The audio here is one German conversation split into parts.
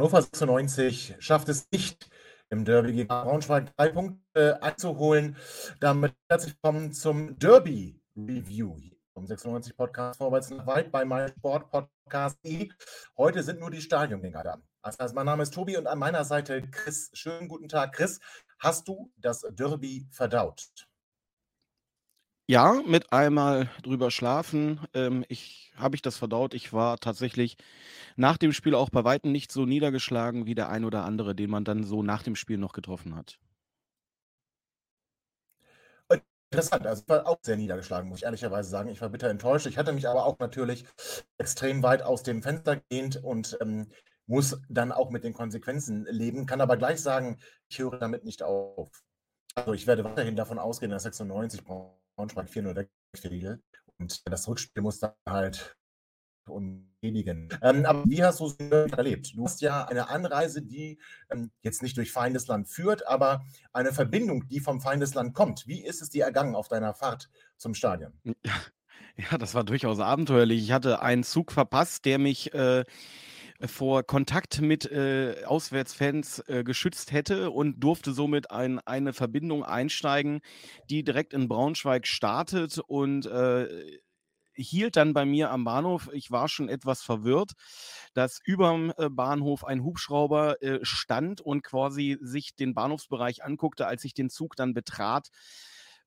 Hannover 96 schafft es nicht, im Derby gegen Braunschweig drei Punkte einzuholen. Damit herzlich willkommen zum Derby Review vom 96 Podcast vorwärts nach weit bei meinem Sport Podcast. Heute sind nur die Stadiongänger da. Heißt, mein Name ist Tobi und an meiner Seite Chris. Schönen guten Tag, Chris. Hast du das Derby verdaut? Ja, mit einmal drüber schlafen, ähm, ich habe ich das verdaut. Ich war tatsächlich nach dem Spiel auch bei Weitem nicht so niedergeschlagen wie der ein oder andere, den man dann so nach dem Spiel noch getroffen hat. Interessant, also ich war auch sehr niedergeschlagen, muss ich ehrlicherweise sagen. Ich war bitter enttäuscht. Ich hatte mich aber auch natürlich extrem weit aus dem Fenster gehend und ähm, muss dann auch mit den Konsequenzen leben, kann aber gleich sagen, ich höre damit nicht auf. Also ich werde weiterhin davon ausgehen, dass 96 braucht. Braunschweig 4-0 wegfiel. Und das Rückspiel muss dann halt umgedigen. Ähm, aber wie hast du es erlebt? Du hast ja eine Anreise, die ähm, jetzt nicht durch Feindesland führt, aber eine Verbindung, die vom Feindesland kommt. Wie ist es dir ergangen auf deiner Fahrt zum Stadion? Ja, ja das war durchaus abenteuerlich. Ich hatte einen Zug verpasst, der mich äh, vor Kontakt mit äh, Auswärtsfans äh, geschützt hätte und durfte somit ein, eine Verbindung einsteigen, die direkt in Braunschweig startet und äh, hielt dann bei mir am Bahnhof. Ich war schon etwas verwirrt, dass überm äh, Bahnhof ein Hubschrauber äh, stand und quasi sich den Bahnhofsbereich anguckte, als ich den Zug dann betrat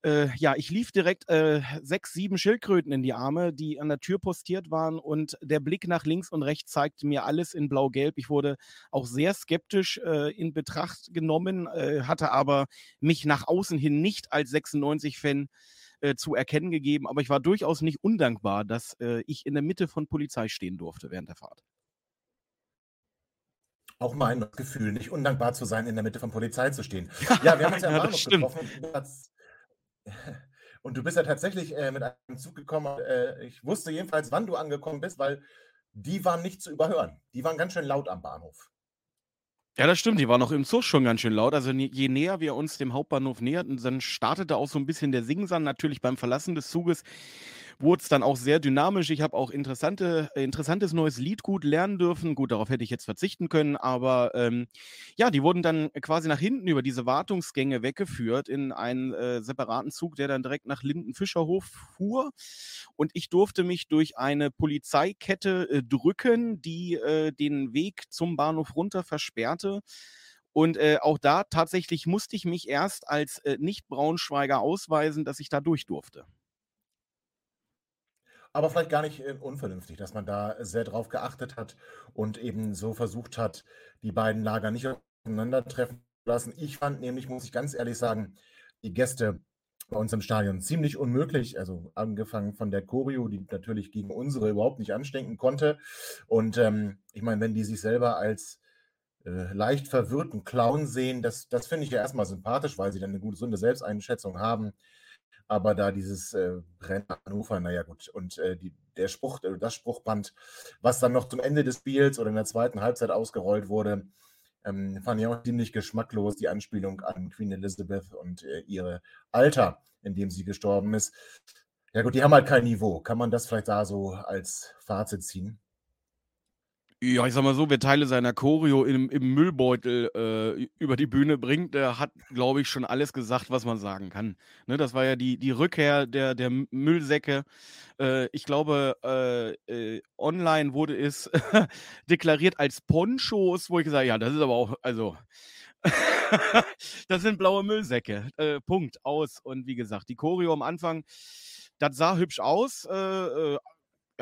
äh, ja, ich lief direkt äh, sechs, sieben Schildkröten in die Arme, die an der Tür postiert waren und der Blick nach links und rechts zeigte mir alles in blau-gelb. Ich wurde auch sehr skeptisch äh, in Betracht genommen, äh, hatte aber mich nach außen hin nicht als 96-Fan äh, zu erkennen gegeben, aber ich war durchaus nicht undankbar, dass äh, ich in der Mitte von Polizei stehen durfte während der Fahrt auch mein Gefühl, nicht undankbar zu sein, in der Mitte von Polizei zu stehen. Ja, wir haben uns ja am Bahnhof getroffen. Und du bist ja tatsächlich äh, mit einem Zug gekommen. Äh, ich wusste jedenfalls, wann du angekommen bist, weil die waren nicht zu überhören. Die waren ganz schön laut am Bahnhof. Ja, das stimmt. Die waren auch im Zug schon ganz schön laut. Also je näher wir uns dem Hauptbahnhof näherten, dann startete auch so ein bisschen der Singsang. Natürlich beim Verlassen des Zuges wurde es dann auch sehr dynamisch. Ich habe auch interessante, interessantes neues Lied gut lernen dürfen. Gut, darauf hätte ich jetzt verzichten können, aber ähm, ja, die wurden dann quasi nach hinten über diese Wartungsgänge weggeführt in einen äh, separaten Zug, der dann direkt nach Lindenfischerhof fuhr. Und ich durfte mich durch eine Polizeikette äh, drücken, die äh, den Weg zum Bahnhof runter versperrte. Und äh, auch da tatsächlich musste ich mich erst als äh, Nicht-Braunschweiger ausweisen, dass ich da durch durfte. Aber vielleicht gar nicht äh, unvernünftig, dass man da sehr drauf geachtet hat und eben so versucht hat, die beiden Lager nicht aufeinandertreffen zu lassen. Ich fand nämlich, muss ich ganz ehrlich sagen, die Gäste bei uns im Stadion ziemlich unmöglich. Also angefangen von der Choreo, die natürlich gegen unsere überhaupt nicht anstinken konnte. Und ähm, ich meine, wenn die sich selber als äh, leicht verwirrten Clown sehen, das, das finde ich ja erstmal sympathisch, weil sie dann eine gute, gesunde Selbsteinschätzung haben. Aber da dieses äh, Rennen Hannover, naja gut, und äh, die, der Spruch, äh, das Spruchband, was dann noch zum Ende des Spiels oder in der zweiten Halbzeit ausgerollt wurde, ähm, fand ich auch ziemlich geschmacklos, die Anspielung an Queen Elizabeth und äh, ihre Alter, in dem sie gestorben ist. Ja gut, die haben halt kein Niveau. Kann man das vielleicht da so als Fazit ziehen? Ja, ich sag mal so, wer Teile seiner Choreo im, im Müllbeutel äh, über die Bühne bringt, der hat, glaube ich, schon alles gesagt, was man sagen kann. Ne, das war ja die, die Rückkehr der, der Müllsäcke. Äh, ich glaube, äh, äh online wurde es deklariert als Ponchos, wo ich gesagt habe, ja, das ist aber auch, also, das sind blaue Müllsäcke. Äh, Punkt, aus. Und wie gesagt, die Choreo am Anfang, das sah hübsch aus. Äh,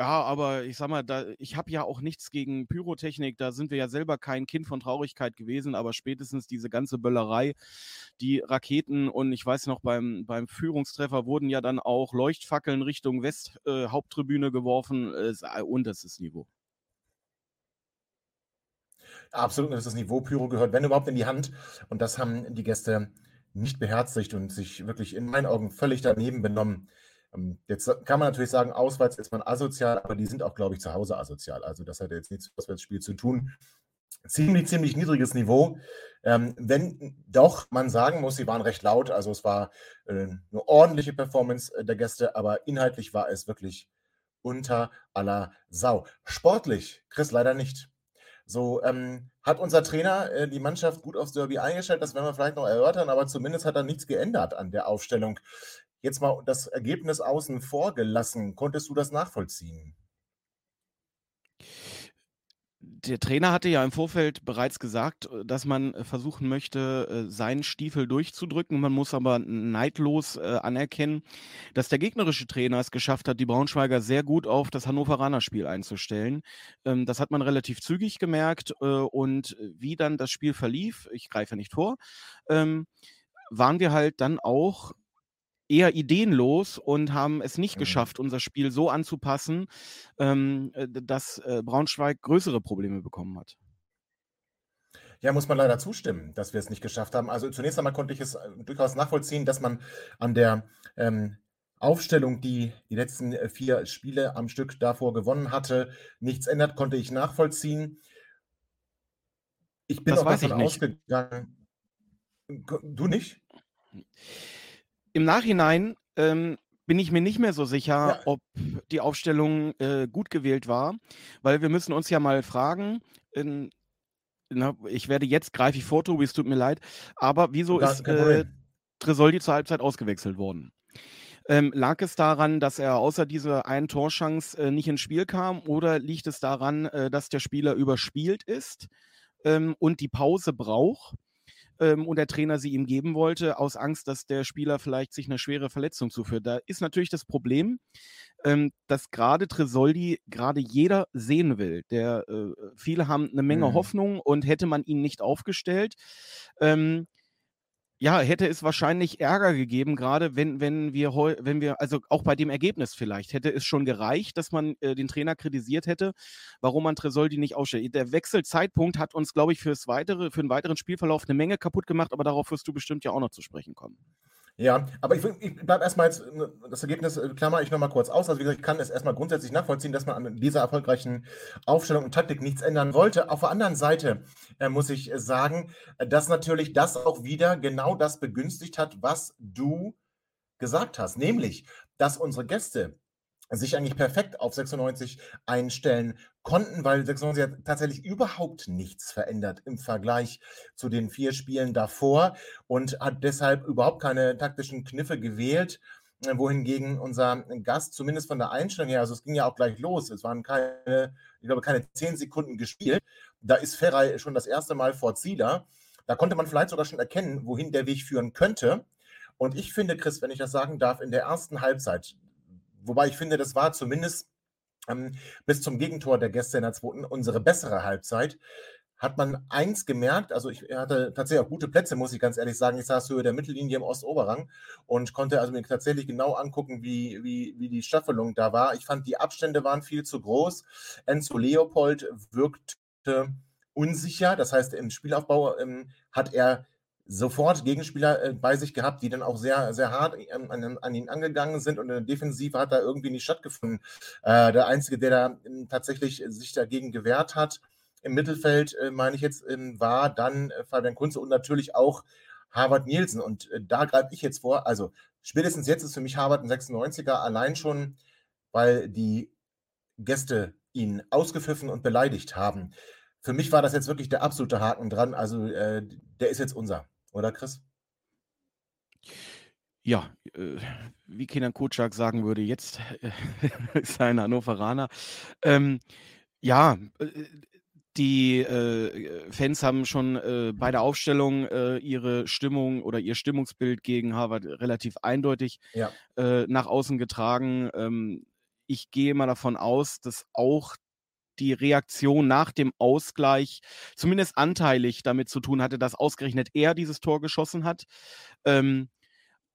Ja, aber ich sag mal, da, ich habe ja auch nichts gegen Pyrotechnik. Da sind wir ja selber kein Kind von Traurigkeit gewesen, aber spätestens diese ganze Böllerei, die Raketen und ich weiß noch, beim, beim Führungstreffer wurden ja dann auch Leuchtfackeln Richtung Westhaupttribüne äh, geworfen. Äh, unterstes Niveau. Absolut, das ist das Niveau. Pyro gehört, wenn überhaupt, in die Hand. Und das haben die Gäste nicht beherzigt und sich wirklich in meinen Augen völlig daneben benommen. Ähm, jetzt kann man natürlich sagen, auswärts ist man asozial, aber die sind auch, glaube ich, zu Hause asozial. Also das hat jetzt nichts mit Auswärtsspiel zu tun. Ziemlich, ziemlich niedriges Niveau. Ähm, wenn doch man sagen muss, sie waren recht laut. Also es war äh, eine ordentliche Performance der Gäste, aber inhaltlich war es wirklich unter aller Sau. Sportlich, Chris, leider nicht. So ähm, hat unser Trainer äh, die Mannschaft gut aufs Derby eingestellt, das werden wir vielleicht noch erörtern, aber zumindest hat er nichts geändert an der Aufstellung. Jetzt mal das Ergebnis außen vor gelassen. Konntest du das nachvollziehen? Der Trainer hatte ja im Vorfeld bereits gesagt, äh, dass man äh, versuchen möchte, äh, seinen Stiefel durchzudrücken. Man muss aber neidlos anerkennen, dass der gegnerische Trainer es geschafft hat, die Braunschweiger sehr gut auf das Hannoveraner Spiel einzustellen. Ähm, das hat man relativ zügig gemerkt. Und wie dann das Spiel verlief, ich greife nicht vor, ähm, waren wir halt dann auch eher ideenlos und haben es nicht mhm. geschafft, unser Spiel so anzupassen, ähm, äh, dass äh, Braunschweig größere Probleme bekommen hat. Ja, muss man leider zustimmen, dass wir es nicht geschafft haben. Also zunächst einmal konnte ich es äh, durchaus nachvollziehen, dass man an der ähm, Aufstellung, die die letzten vier Spiele am Stück davor gewonnen hatte, nichts ändert, konnte ich nachvollziehen. Ich bin das auch davon ausgegangen. Du nicht? Im Nachhinein ähm, bin ich mir nicht mehr so sicher, ja. ob die Aufstellung äh, gut gewählt war, weil wir müssen uns ja mal fragen, in, na, ich werde jetzt greife ich vor, Tobi, es tut mir leid, aber wieso ja, ist äh, Tresoldi zur Halbzeit ausgewechselt worden? Ähm, lag es daran, dass er außer dieser einen Torschance äh, nicht ins Spiel kam oder liegt es daran, äh, dass der Spieler überspielt ist ähm, und die Pause braucht? Ähm, und der Trainer sie ihm geben wollte, aus Angst, dass der Spieler vielleicht sich eine schwere Verletzung zuführt. Da ist natürlich das Problem, ähm, dass gerade Tresoldi gerade jeder sehen will. Der, äh, viele haben eine Menge mhm. Hoffnung und hätte man ihn nicht aufgestellt, ähm, ja, hätte es wahrscheinlich Ärger gegeben, gerade wenn, wenn wir wenn wir, also auch bei dem Ergebnis vielleicht, hätte es schon gereicht, dass man äh, den Trainer kritisiert hätte, warum man Tresoldi nicht ausstellt. Der Wechselzeitpunkt hat uns, glaube ich, fürs weitere, für den weiteren Spielverlauf eine Menge kaputt gemacht, aber darauf wirst du bestimmt ja auch noch zu sprechen kommen. Ja, aber ich, ich bleibe erstmal jetzt, ne, das Ergebnis äh, klammer ich nochmal kurz aus. Also wie gesagt, ich kann es erstmal grundsätzlich nachvollziehen, dass man an dieser erfolgreichen Aufstellung und Taktik nichts ändern wollte. Auf der anderen Seite äh, muss ich äh, sagen, äh, dass natürlich das auch wieder genau das begünstigt hat, was du gesagt hast, nämlich, dass unsere Gäste sich eigentlich perfekt auf 96 einstellen konnten, weil 96 hat tatsächlich überhaupt nichts verändert im Vergleich zu den vier Spielen davor und hat deshalb überhaupt keine taktischen Kniffe gewählt, äh, wohingegen unser Gast zumindest von der Einstellung her, also es ging ja auch gleich los, es waren keine, ich glaube, keine zehn Sekunden gespielt, da ist Ferrei schon das erste Mal vor Zieler, da konnte man vielleicht sogar schon erkennen, wohin der Weg führen könnte. Und ich finde, Chris, wenn ich das sagen darf, in der ersten Halbzeit, Wobei ich finde, das war zumindest ähm, bis zum Gegentor der Gäste in der zweiten unsere bessere Halbzeit. Hat man eins gemerkt, also ich hatte tatsächlich auch gute Plätze, muss ich ganz ehrlich sagen. Ich saß Höhe der Mittellinie im Ostoberrang und konnte also mir tatsächlich genau angucken, wie, wie, wie die Staffelung da war. Ich fand, die Abstände waren viel zu groß. Enzo Leopold wirkte unsicher. Das heißt, im Spielaufbau ähm, hat er sofort Gegenspieler äh, bei sich gehabt, die dann auch sehr, sehr hart ähm, an, an, ihn angegangen sind und in der Defensive hat da irgendwie nicht stattgefunden. Äh, der Einzige, der da ähm, tatsächlich sich dagegen gewehrt hat im Mittelfeld, äh, meine ich jetzt, ähm, war dann äh, Fabian Kunze und natürlich auch Harvard Nielsen. Und äh, da greife ich jetzt vor, also spätestens jetzt ist für mich Harvard ein 96er allein schon, weil die Gäste ihn ausgepfiffen und beleidigt haben. Für mich war das jetzt wirklich der absolute Haken dran. Also äh, der ist jetzt unser. Oder Chris? Ja, äh, wie Kenan Kutschak sagen würde, jetzt äh, ist er ein Hannoveraner. Ähm, ja, äh, die äh, Fans haben schon äh, bei der Aufstellung äh, ihre Stimmung oder ihr Stimmungsbild gegen Harvard relativ eindeutig ja. nach außen getragen. Ähm, ich gehe mal davon aus, dass auch die Reaktion nach dem Ausgleich zumindest anteilig damit zu tun hatte, dass ausgerechnet er dieses Tor geschossen hat. Ähm,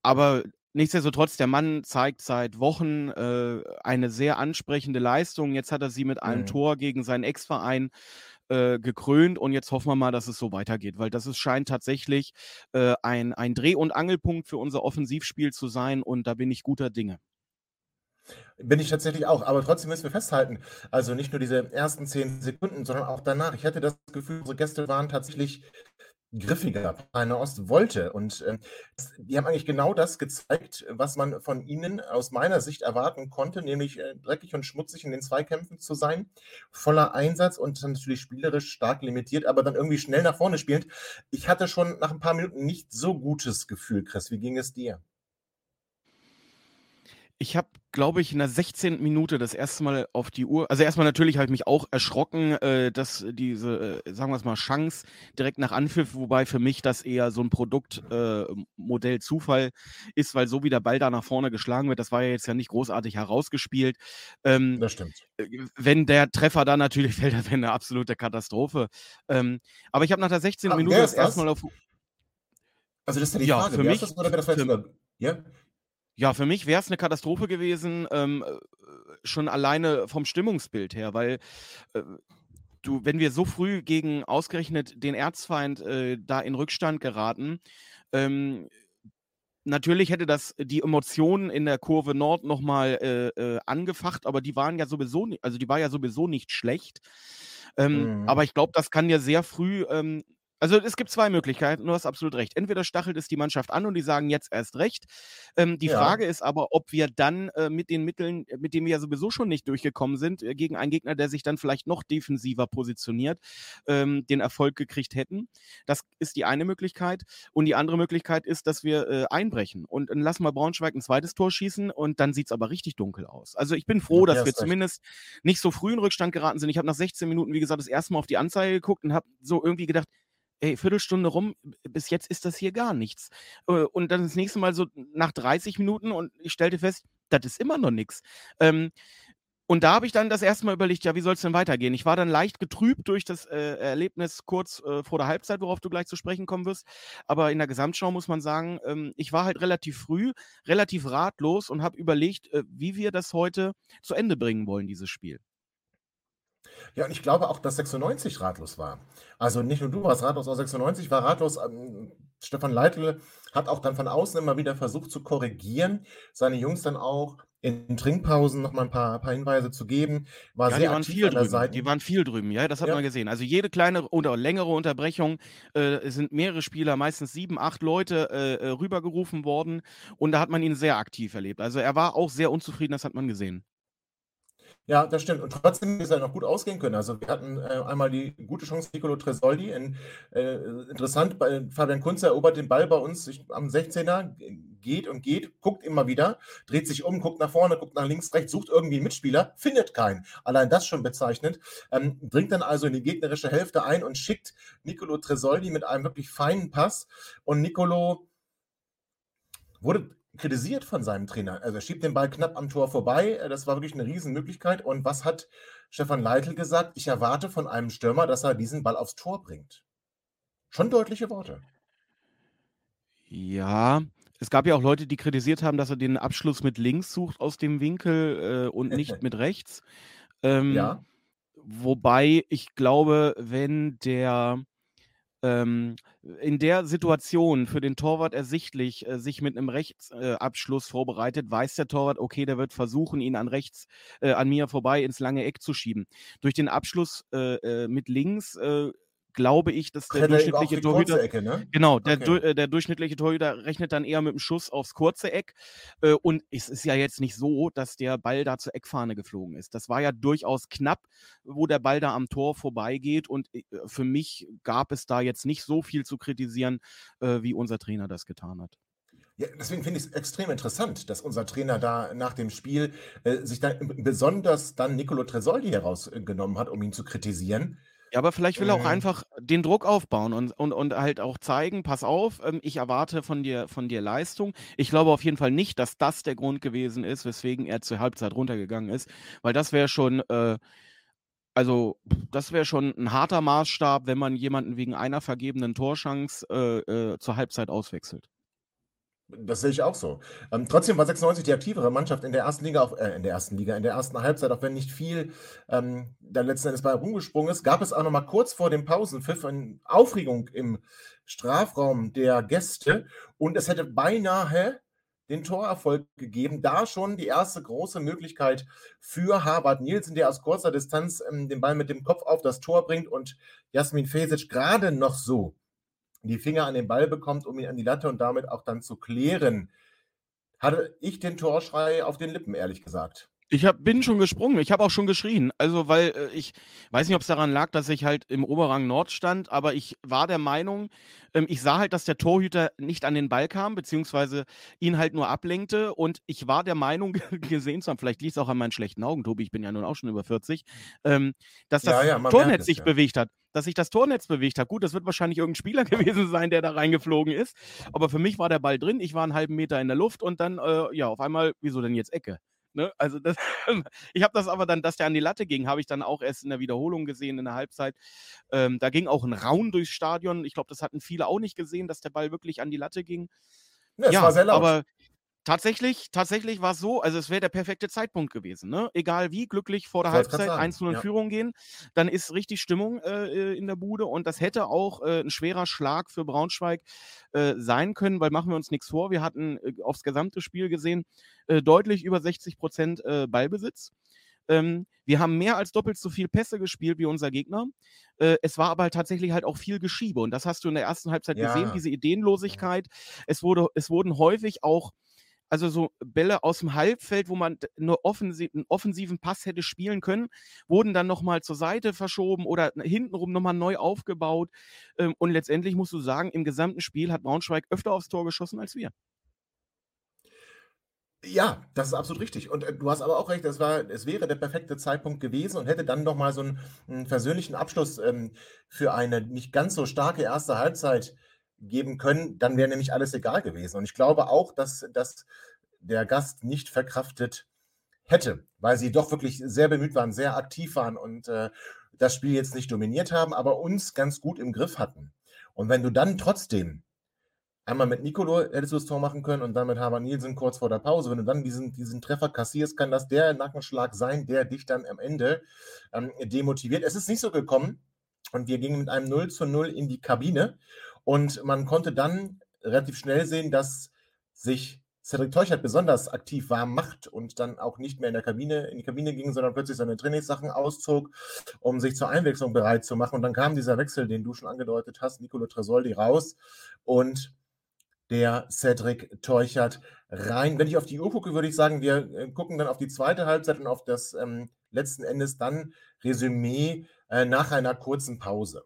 aber nichtsdestotrotz, der Mann zeigt seit Wochen äh, eine sehr ansprechende Leistung. Jetzt hat er sie mit einem mhm. Tor gegen seinen Ex-Verein äh, gekrönt und jetzt hoffen wir mal, dass es so weitergeht, weil das ist, scheint tatsächlich äh, ein, ein Dreh- und Angelpunkt für unser Offensivspiel zu sein und da bin ich guter Dinge. Bin ich tatsächlich auch, aber trotzdem müssen wir festhalten, also nicht nur diese ersten zehn Sekunden, sondern auch danach. Ich hatte das Gefühl, unsere Gäste waren tatsächlich griffiger. Eine Ost wollte und äh, die haben eigentlich genau das gezeigt, was man von ihnen aus meiner Sicht erwarten konnte, nämlich äh, dreckig und schmutzig in den Zweikämpfen zu sein, voller Einsatz und natürlich spielerisch stark limitiert, aber dann irgendwie schnell nach vorne spielend. Ich hatte schon nach ein paar Minuten nicht so gutes Gefühl, Chris. Wie ging es dir? Ich habe, glaube ich, in der 16. Minute das erste Mal auf die Uhr also erstmal natürlich habe ich mich auch erschrocken, äh, dass diese, äh, sagen wir es mal, Chance direkt nach Anpfiff, wobei für mich das eher so ein Produktmodell äh, Zufall ist, weil so wie der Ball da nach vorne geschlagen wird, das war ja jetzt ja nicht großartig herausgespielt. Ähm, Das stimmt. Äh, wenn der Treffer da natürlich fällt, das wäre eine absolute Katastrophe. Ähm, aber ich habe nach der 16. Ah, Minute das erste Mal auf Also das ist ja die Ja, Frage. für Wer mich das oder wer das für Ja? Ja, für mich wäre es eine Katastrophe gewesen, ähm, äh, schon alleine vom Stimmungsbild her, weil, äh, du wenn wir so früh gegen ausgerechnet den Erzfeind, äh, da in Rückstand geraten, ähm, natürlich hätte das die Emotionen in der Kurve Nord noch mal, äh, äh, angefacht, aber die waren ja sowieso also, die war ja sowieso nicht schlecht. Ähm, Mhm. aber ich glaube, das kann ja sehr früh, ähm also es gibt zwei Möglichkeiten, du hast absolut recht. Entweder stachelt es die Mannschaft an und die sagen jetzt erst recht. Ähm, die Ja. Frage ist aber, ob wir dann äh, mit den Mitteln, äh, mit denen wir ja sowieso schon nicht durchgekommen sind, äh, gegen einen Gegner, der sich dann vielleicht noch defensiver positioniert, ähm, den Erfolg gekriegt hätten. Das ist die eine Möglichkeit. Und die andere Möglichkeit ist, dass wir äh, einbrechen und dann lassen wir Braunschweig ein zweites Tor schießen und dann sieht es aber richtig dunkel aus. Also ich bin froh, dass wir recht. zumindest nicht so früh in Rückstand geraten sind. Ich habe nach 16 Minuten, wie gesagt, das erste Mal auf die Anzeige geguckt und habe so irgendwie gedacht, ey, Viertelstunde rum, bis jetzt ist das hier gar nichts. Äh, und dann das nächste Mal so nach 30 Minuten und ich stellte fest, das ist immer noch nichts. Ähm, und da habe ich dann das erste Mal überlegt, ja, wie soll es denn weitergehen? Ich war dann leicht getrübt durch das äh, Erlebnis kurz äh, vor der Halbzeit, worauf du gleich zu sprechen kommen wirst. Aber in der Gesamtschau muss man sagen, ähm, ich war halt relativ früh, relativ ratlos und habe überlegt, äh, wie wir das heute zu Ende bringen wollen, dieses Spiel. Ja, und ich glaube auch, dass 96 ratlos war. Also nicht nur du warst ratlos, auch 96 war ratlos. Ähm, Stefan Leitl hat auch dann von außen immer wieder versucht zu korrigieren, seine Jungs dann auch in Trinkpausen noch mal ein paar, paar Hinweise zu geben. War ja, sehr die waren viel drüben. Die waren viel drüben, ja, das hat ja. man gesehen. Also jede kleine oder längere Unterbrechung äh, sind mehrere Spieler, meistens sieben, acht Leute äh, äh, rübergerufen worden und da hat man ihn sehr aktiv erlebt. Also er war auch sehr unzufrieden, das hat man gesehen. Ja, das stimmt. Und trotzdem ist er noch gut ausgehen können. Also wir hatten äh, einmal die gute Chance, Nicolo Tresoldi. In, äh, interessant, bei, Fabian Kunze erobert den Ball bei uns ich, am 16er, geht und geht, guckt immer wieder, dreht sich um, guckt nach vorne, guckt nach links, rechts, sucht irgendwie einen Mitspieler, findet keinen. Allein das schon bezeichnet. Ähm, dringt dann also in die gegnerische Hälfte ein und schickt Nicolo Tresoldi mit einem wirklich feinen Pass. Und Nicolo wurde kritisiert von seinem Trainer. Also er schiebt den Ball knapp am Tor vorbei. Äh, das war wirklich eine Riesenmöglichkeit. Und was hat Stefan Leitl gesagt? Ich erwarte von einem Stürmer, dass er diesen Ball aufs Tor bringt. Schon deutliche Worte. Ja, es gab ja auch Leute, die kritisiert haben, dass er den Abschluss mit links sucht aus dem Winkel äh, und nicht mit rechts. Ähm, ja. Wobei ich glaube, wenn der ähm, in der Situation für den Torwart ersichtlich äh, sich mit einem Rechtsabschluss äh, vorbereitet, weiß der Torwart, okay, der wird versuchen, ihn an rechts, äh, an mir vorbei ins lange Eck zu schieben. Durch den Abschluss äh, äh, mit links äh, glaube ich, dass der durchschnittliche Torhüter. Ecke, ne? Genau, der, okay. du, der, durchschnittliche Torhüter rechnet dann eher mit dem Schuss aufs kurze Eck. Äh, und es ist ja jetzt nicht so, dass der Ball da zur Eckfahne geflogen ist. Das war ja durchaus knapp, wo der Ball da am Tor vorbeigeht. Und äh, für mich gab es da jetzt nicht so viel zu kritisieren, äh, wie unser Trainer das getan hat. Ja, deswegen finde ich es extrem interessant, dass unser Trainer da nach dem Spiel äh, sich dann besonders dann Nicolo Tresoldi herausgenommen hat, um ihn zu kritisieren. Ja, aber vielleicht will er auch Mhm. einfach den Druck aufbauen und, und, und halt auch zeigen, pass auf, ähm, ich erwarte von dir, von dir Leistung. Ich glaube auf jeden Fall nicht, dass das der Grund gewesen ist, weswegen er zur Halbzeit runtergegangen ist, weil das wäre schon, äh, also das wäre schon ein harter Maßstab, wenn man jemanden wegen einer vergebenen Torschance äh, äh, zur Halbzeit auswechselt. Das sehe ich auch so. Ähm, trotzdem war 96 die aktivere Mannschaft in der ersten Liga, auch, äh, in der ersten Liga, in der ersten Halbzeit, auch wenn nicht viel ähm, da letzten Endes bei rumgesprungen ist, gab es auch noch mal kurz vor dem Pausenpfiff eine Aufregung im Strafraum der Gäste und es hätte beinahe den Torerfolg gegeben. Da schon die erste große Möglichkeit für Harvard Nielsen, der aus kurzer Distanz ähm, den Ball mit dem Kopf auf das Tor bringt und Jasmin Fesic gerade noch so die Finger an den Ball bekommt, um ihn an die Latte und damit auch dann zu klären. Hatte ich den Torschrei auf den Lippen, ehrlich gesagt. Ich hab, bin schon gesprungen, ich habe auch schon geschrien. Also, weil äh, ich weiß nicht, ob es daran lag, dass ich halt im Oberrang Nord stand, aber ich war der Meinung, ähm, ich sah halt, dass der Torhüter nicht an den Ball kam, beziehungsweise ihn halt nur ablenkte. Und ich war der Meinung, gesehen zu haben, vielleicht liegt es auch an meinen schlechten Augen, Tobi, ich bin ja nun auch schon über 40, ähm, dass das Ja, ja, Tornetz sich ja. bewegt hat. Dass sich das Tornetz bewegt hat. Gut, das wird wahrscheinlich irgendein Spieler gewesen sein, der da reingeflogen ist. Aber für mich war der Ball drin, ich war einen halben Meter in der Luft und dann, äh, ja, auf einmal, wieso denn jetzt Ecke? Ne? Also das, ich habe das aber dann, dass der an die Latte ging, habe ich dann auch erst in der Wiederholung gesehen, in der Halbzeit. Ähm, da ging auch ein Raun durchs Stadion. Ich glaube, das hatten viele auch nicht gesehen, dass der Ball wirklich an die Latte ging. Ja, es ja, war sehr laut. aber tatsächlich, tatsächlich war es so, also es wäre der perfekte Zeitpunkt gewesen. Ne? Egal wie, glücklich vor der Halbzeit sagen, 1-0 in ja. Führung gehen, dann ist richtig Stimmung äh, äh, in der Bude und das hätte auch äh, ein schwerer Schlag für Braunschweig äh, sein können, weil machen wir uns nichts vor, wir hatten äh, aufs gesamte Spiel gesehen äh, deutlich über 60 Prozent Ballbesitz. Ähm, wir haben mehr als doppelt so viel Pässe gespielt wie unser Gegner. Äh, es war aber halt tatsächlich halt auch viel Geschiebe. Und das hast du in der ersten Halbzeit gesehen, Ja. diese Ideenlosigkeit. Es, wurde, es wurden häufig auch, also so Bälle aus dem Halbfeld, wo man d- nur offensi einen offensiven Pass hätte spielen können, wurden dann nochmal zur Seite verschoben oder hintenrum nochmal neu aufgebaut. Ähm, und letztendlich musst du sagen, im gesamten Spiel hat Braunschweig öfter aufs Tor geschossen als wir. Ja, das ist absolut richtig. Und äh, du hast aber auch recht, es, war, es wäre der perfekte Zeitpunkt gewesen und hätte dann nochmal so einen, einen versöhnlichen Abschluss ähm, für eine nicht ganz so starke erste Halbzeit geben können. Dann wäre nämlich alles egal gewesen. Und ich glaube auch, dass, dass der Gast nicht verkraftet hätte, weil sie doch wirklich sehr bemüht waren, sehr aktiv waren und äh, das Spiel jetzt nicht dominiert haben, aber uns ganz gut im Griff hatten. Und wenn du dann trotzdem einmal mit Nicolo hättest du das Tor machen können und dann mit Harvard Nielsen kurz vor der Pause. Wenn du dann diesen, diesen Treffer kassierst, kann das der Nackenschlag sein, der dich dann am Ende ähm, demotiviert. Es ist nicht so gekommen und wir gingen mit einem 0 zu 0 in die Kabine und man konnte dann relativ schnell sehen, dass sich Cedric Teuchert besonders aktiv warm macht und dann auch nicht mehr in der Kabine, in die Kabine ging, sondern plötzlich seine Trainingssachen auszog, um sich zur Einwechslung bereit zu machen. Und dann kam dieser Wechsel, den du schon angedeutet hast, Nicolo Tresoldi raus und der Cedric Teuchert rein. Wenn ich auf die Uhr gucke, würde ich sagen, wir äh, gucken dann auf die zweite Halbzeit und auf das ähm, letzten Endes dann Resümee äh, nach einer kurzen Pause.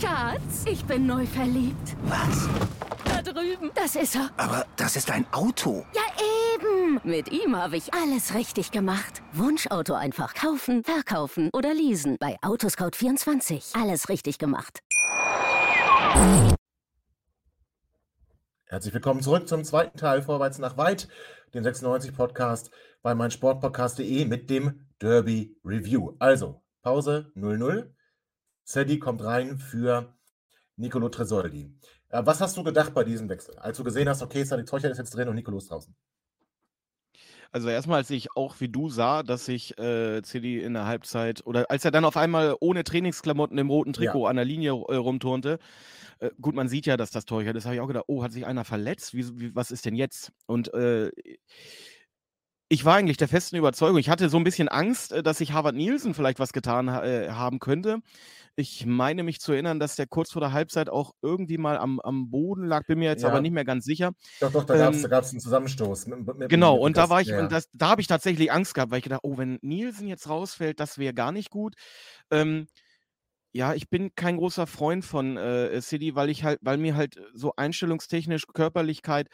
Schatz, ich bin neu verliebt. Was? Da drüben. Das ist er. Aber das ist ein Auto. Ja, eben. Mit ihm habe ich alles richtig gemacht. Wunschauto einfach kaufen, verkaufen oder leasen. Bei Autoscout24. Alles richtig gemacht. Herzlich willkommen zurück zum zweiten Teil Vorwärts nach weit, den 96 Podcast bei meinsportpodcast.de mit dem Derby Review. Also, Pause 0-0. Sadie kommt rein für Nicolo Tresoldi. Äh, was hast du gedacht bei diesem Wechsel, als du gesehen hast, okay, Sadie Teuchert ist jetzt drin und Nicolo ist draußen? Also erstmal, als ich auch wie du sah, dass sich äh, CD in der Halbzeit oder als er dann auf einmal ohne Trainingsklamotten im roten Trikot an der Linie äh, rumturnte, äh, gut, man sieht ja, dass das Torhüter ist, habe ich auch gedacht, oh, hat sich einer verletzt? Wie, wie, was ist denn jetzt? Und äh, ich war eigentlich der festen Überzeugung, ich hatte so ein bisschen Angst, äh, dass sich Harvard Nielsen vielleicht was getan ha äh, haben könnte. Ich meine mich zu erinnern, dass der kurz vor der Halbzeit auch irgendwie mal am, am Boden lag, bin mir jetzt Ja. aber nicht mehr ganz sicher. Doch, doch, da gab es Ähm, einen Zusammenstoß. Mit, mit, Genau, mit und da war ich, Ja, und das, da habe ich tatsächlich Angst gehabt, weil ich gedacht, oh, wenn Nielsen jetzt rausfällt, das wäre gar nicht gut. Ähm, Ja, ich bin kein großer Freund von äh, City, weil ich halt, weil mir halt so einstellungstechnisch Körperlichkeit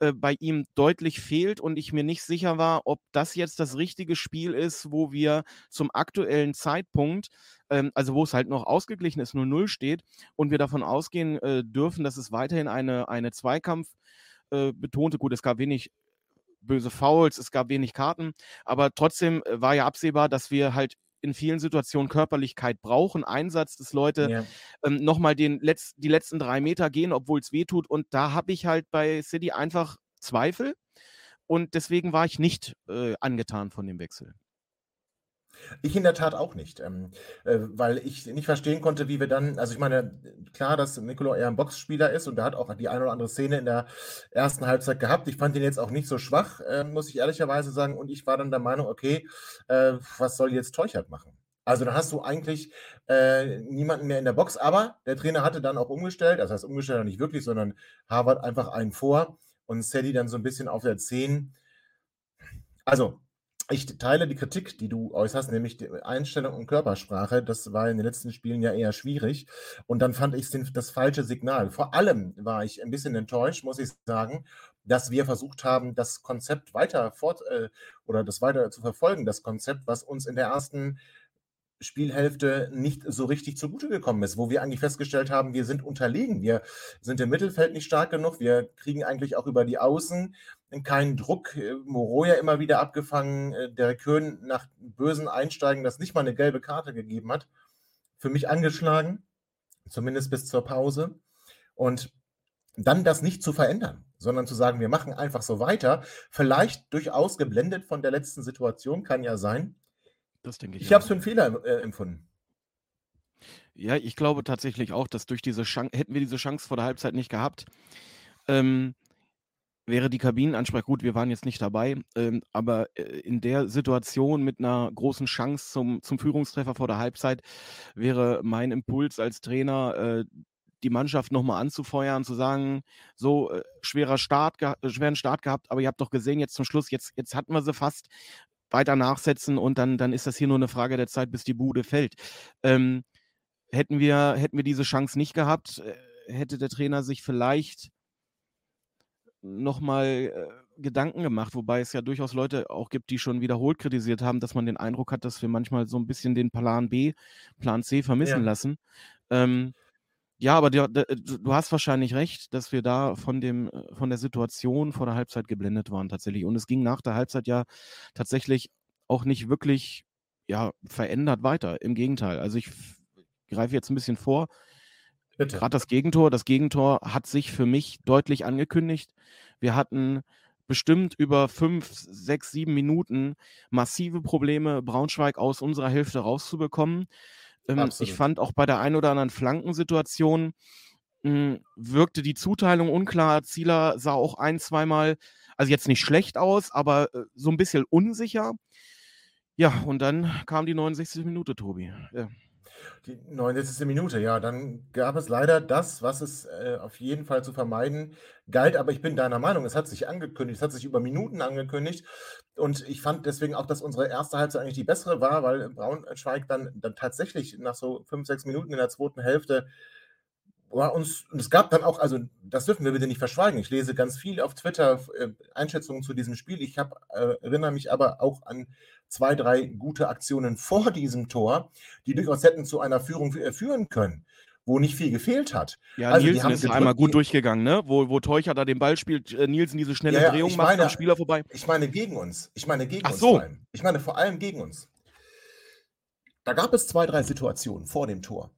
äh, bei ihm deutlich fehlt und ich mir nicht sicher war, ob das jetzt das richtige Spiel ist, wo wir zum aktuellen Zeitpunkt, ähm, also wo es halt noch ausgeglichen ist, 0-0 steht und wir davon ausgehen äh, dürfen, dass es weiterhin eine, eine Zweikampf äh, betonte, gut, es gab wenig böse Fouls, es gab wenig Karten, aber trotzdem äh, war ja absehbar, dass wir halt in vielen Situationen Körperlichkeit brauchen, Einsatz, dass Leute ja. ähm, nochmal Letz-, die letzten drei Meter gehen, obwohl es weh tut. Und da habe ich halt bei City einfach Zweifel. Und deswegen war ich nicht äh, angetan von dem Wechsel. Ich in der Tat auch nicht, ähm, äh, weil ich nicht verstehen konnte, wie wir dann, also ich meine, klar, dass Nicolo eher ein Boxspieler ist und er hat auch die eine oder andere Szene in der ersten Halbzeit gehabt. Ich fand ihn jetzt auch nicht so schwach, äh, muss ich ehrlicherweise sagen. Und ich war dann der Meinung, okay, äh, was soll jetzt Teuchert machen? Also dann hast du eigentlich äh, niemanden mehr in der Box, aber der Trainer hatte dann auch umgestellt, das heißt umgestellt nicht wirklich, sondern Harvard einfach einen vor und Sadie dann so ein bisschen auf der 10. Also ich teile die Kritik, die du äußerst, nämlich die Einstellung und Körpersprache. Das war in den letzten Spielen ja eher schwierig. Und dann fand ich das falsche Signal. Vor allem war ich ein bisschen enttäuscht, muss ich sagen, dass wir versucht haben, das Konzept weiter fort äh, oder das weiter zu verfolgen, das Konzept, was uns in der ersten Spielhälfte nicht so richtig zugute gekommen ist, wo wir eigentlich festgestellt haben, wir sind unterlegen, wir sind im Mittelfeld nicht stark genug, wir kriegen eigentlich auch über die Außen keinen Druck. Äh, Moroja immer wieder abgefangen, äh, der Köhn nach bösen Einsteigen, das nicht mal eine gelbe Karte gegeben hat, für mich angeschlagen, zumindest bis zur Pause. Und dann das nicht zu verändern, sondern zu sagen, wir machen einfach so weiter, vielleicht durchaus geblendet von der letzten Situation, kann ja sein, das denke ich. Ich habe es für einen Fehler äh, empfunden. Ja, ich glaube tatsächlich auch, dass durch diese Chance, hätten wir diese Chance vor der Halbzeit nicht gehabt, ähm, wäre die Kabinenansprache, gut, wir waren jetzt nicht dabei, ähm, aber äh, in der Situation mit einer großen Chance zum, zum Führungstreffer vor der Halbzeit wäre mein Impuls als Trainer, äh, die Mannschaft nochmal anzufeuern, zu sagen, so äh, schwerer Start, äh, schweren Start gehabt, aber ihr habt doch gesehen, jetzt zum Schluss, jetzt, jetzt hatten wir sie fast, weiter nachsetzen und dann, dann ist das hier nur eine Frage der Zeit, bis die Bude fällt. Ähm, hätten, wir, hätten wir diese Chance nicht gehabt, äh, hätte der Trainer sich vielleicht nochmal äh, Gedanken gemacht, wobei es ja durchaus Leute auch gibt, die schon wiederholt kritisiert haben, dass man den Eindruck hat, dass wir manchmal so ein bisschen den Plan B, Plan C vermissen ja. lassen. Ähm, ja, aber du, du, hast wahrscheinlich recht, dass wir da von, dem, äh, von der Situation vor der Halbzeit geblendet waren tatsächlich. Und es ging nach der Halbzeit ja tatsächlich auch nicht wirklich ja, verändert weiter. Im Gegenteil. Also ich greife jetzt ein bisschen vor. Gerade das Gegentor. Das Gegentor hat sich für mich deutlich angekündigt. Wir hatten bestimmt über fünf, sechs, sieben Minuten massive Probleme, Braunschweig aus unserer Hälfte rauszubekommen. Ähm, ich fand auch bei der ein oder anderen Flankensituation mh, hm, wirkte die Zuteilung unklar. Zieler sah auch ein, zweimal, also jetzt nicht schlecht aus, aber äh, so ein bisschen unsicher. Ja, und dann kam die 69. Minute, Tobi. Ja. Die 69. Minute, ja, dann gab es leider das, was es äh, auf jeden Fall zu vermeiden galt. Aber ich bin deiner Meinung, es hat sich angekündigt, es hat sich über Minuten angekündigt. Und ich fand deswegen auch, dass unsere erste Halbzeit eigentlich die bessere war, weil Braunschweig dann, dann tatsächlich nach so fünf, sechs Minuten in der zweiten Hälfte war uns, und es gab dann auch, also das dürfen wir bitte nicht verschweigen. Ich lese ganz viel auf Twitter äh, Einschätzungen zu diesem Spiel. Ich hab, äh, erinnere mich aber auch an zwei, drei gute Aktionen vor diesem Tor, die durchaus hätten zu einer Führung äh, führen können wo nicht viel gefehlt hat. Ja, also Nielsen ist gedrückt, einmal gut durchgegangen, ne? Wo, wo Teucher da den Ball spielt, äh, Nielsen diese schnelle ja, Drehung macht am Spieler vorbei. Ich meine gegen uns. Ich meine gegen Ach uns so. vor allem. Ich meine vor allem gegen uns. Da gab es zwei, drei Situationen vor dem Tor.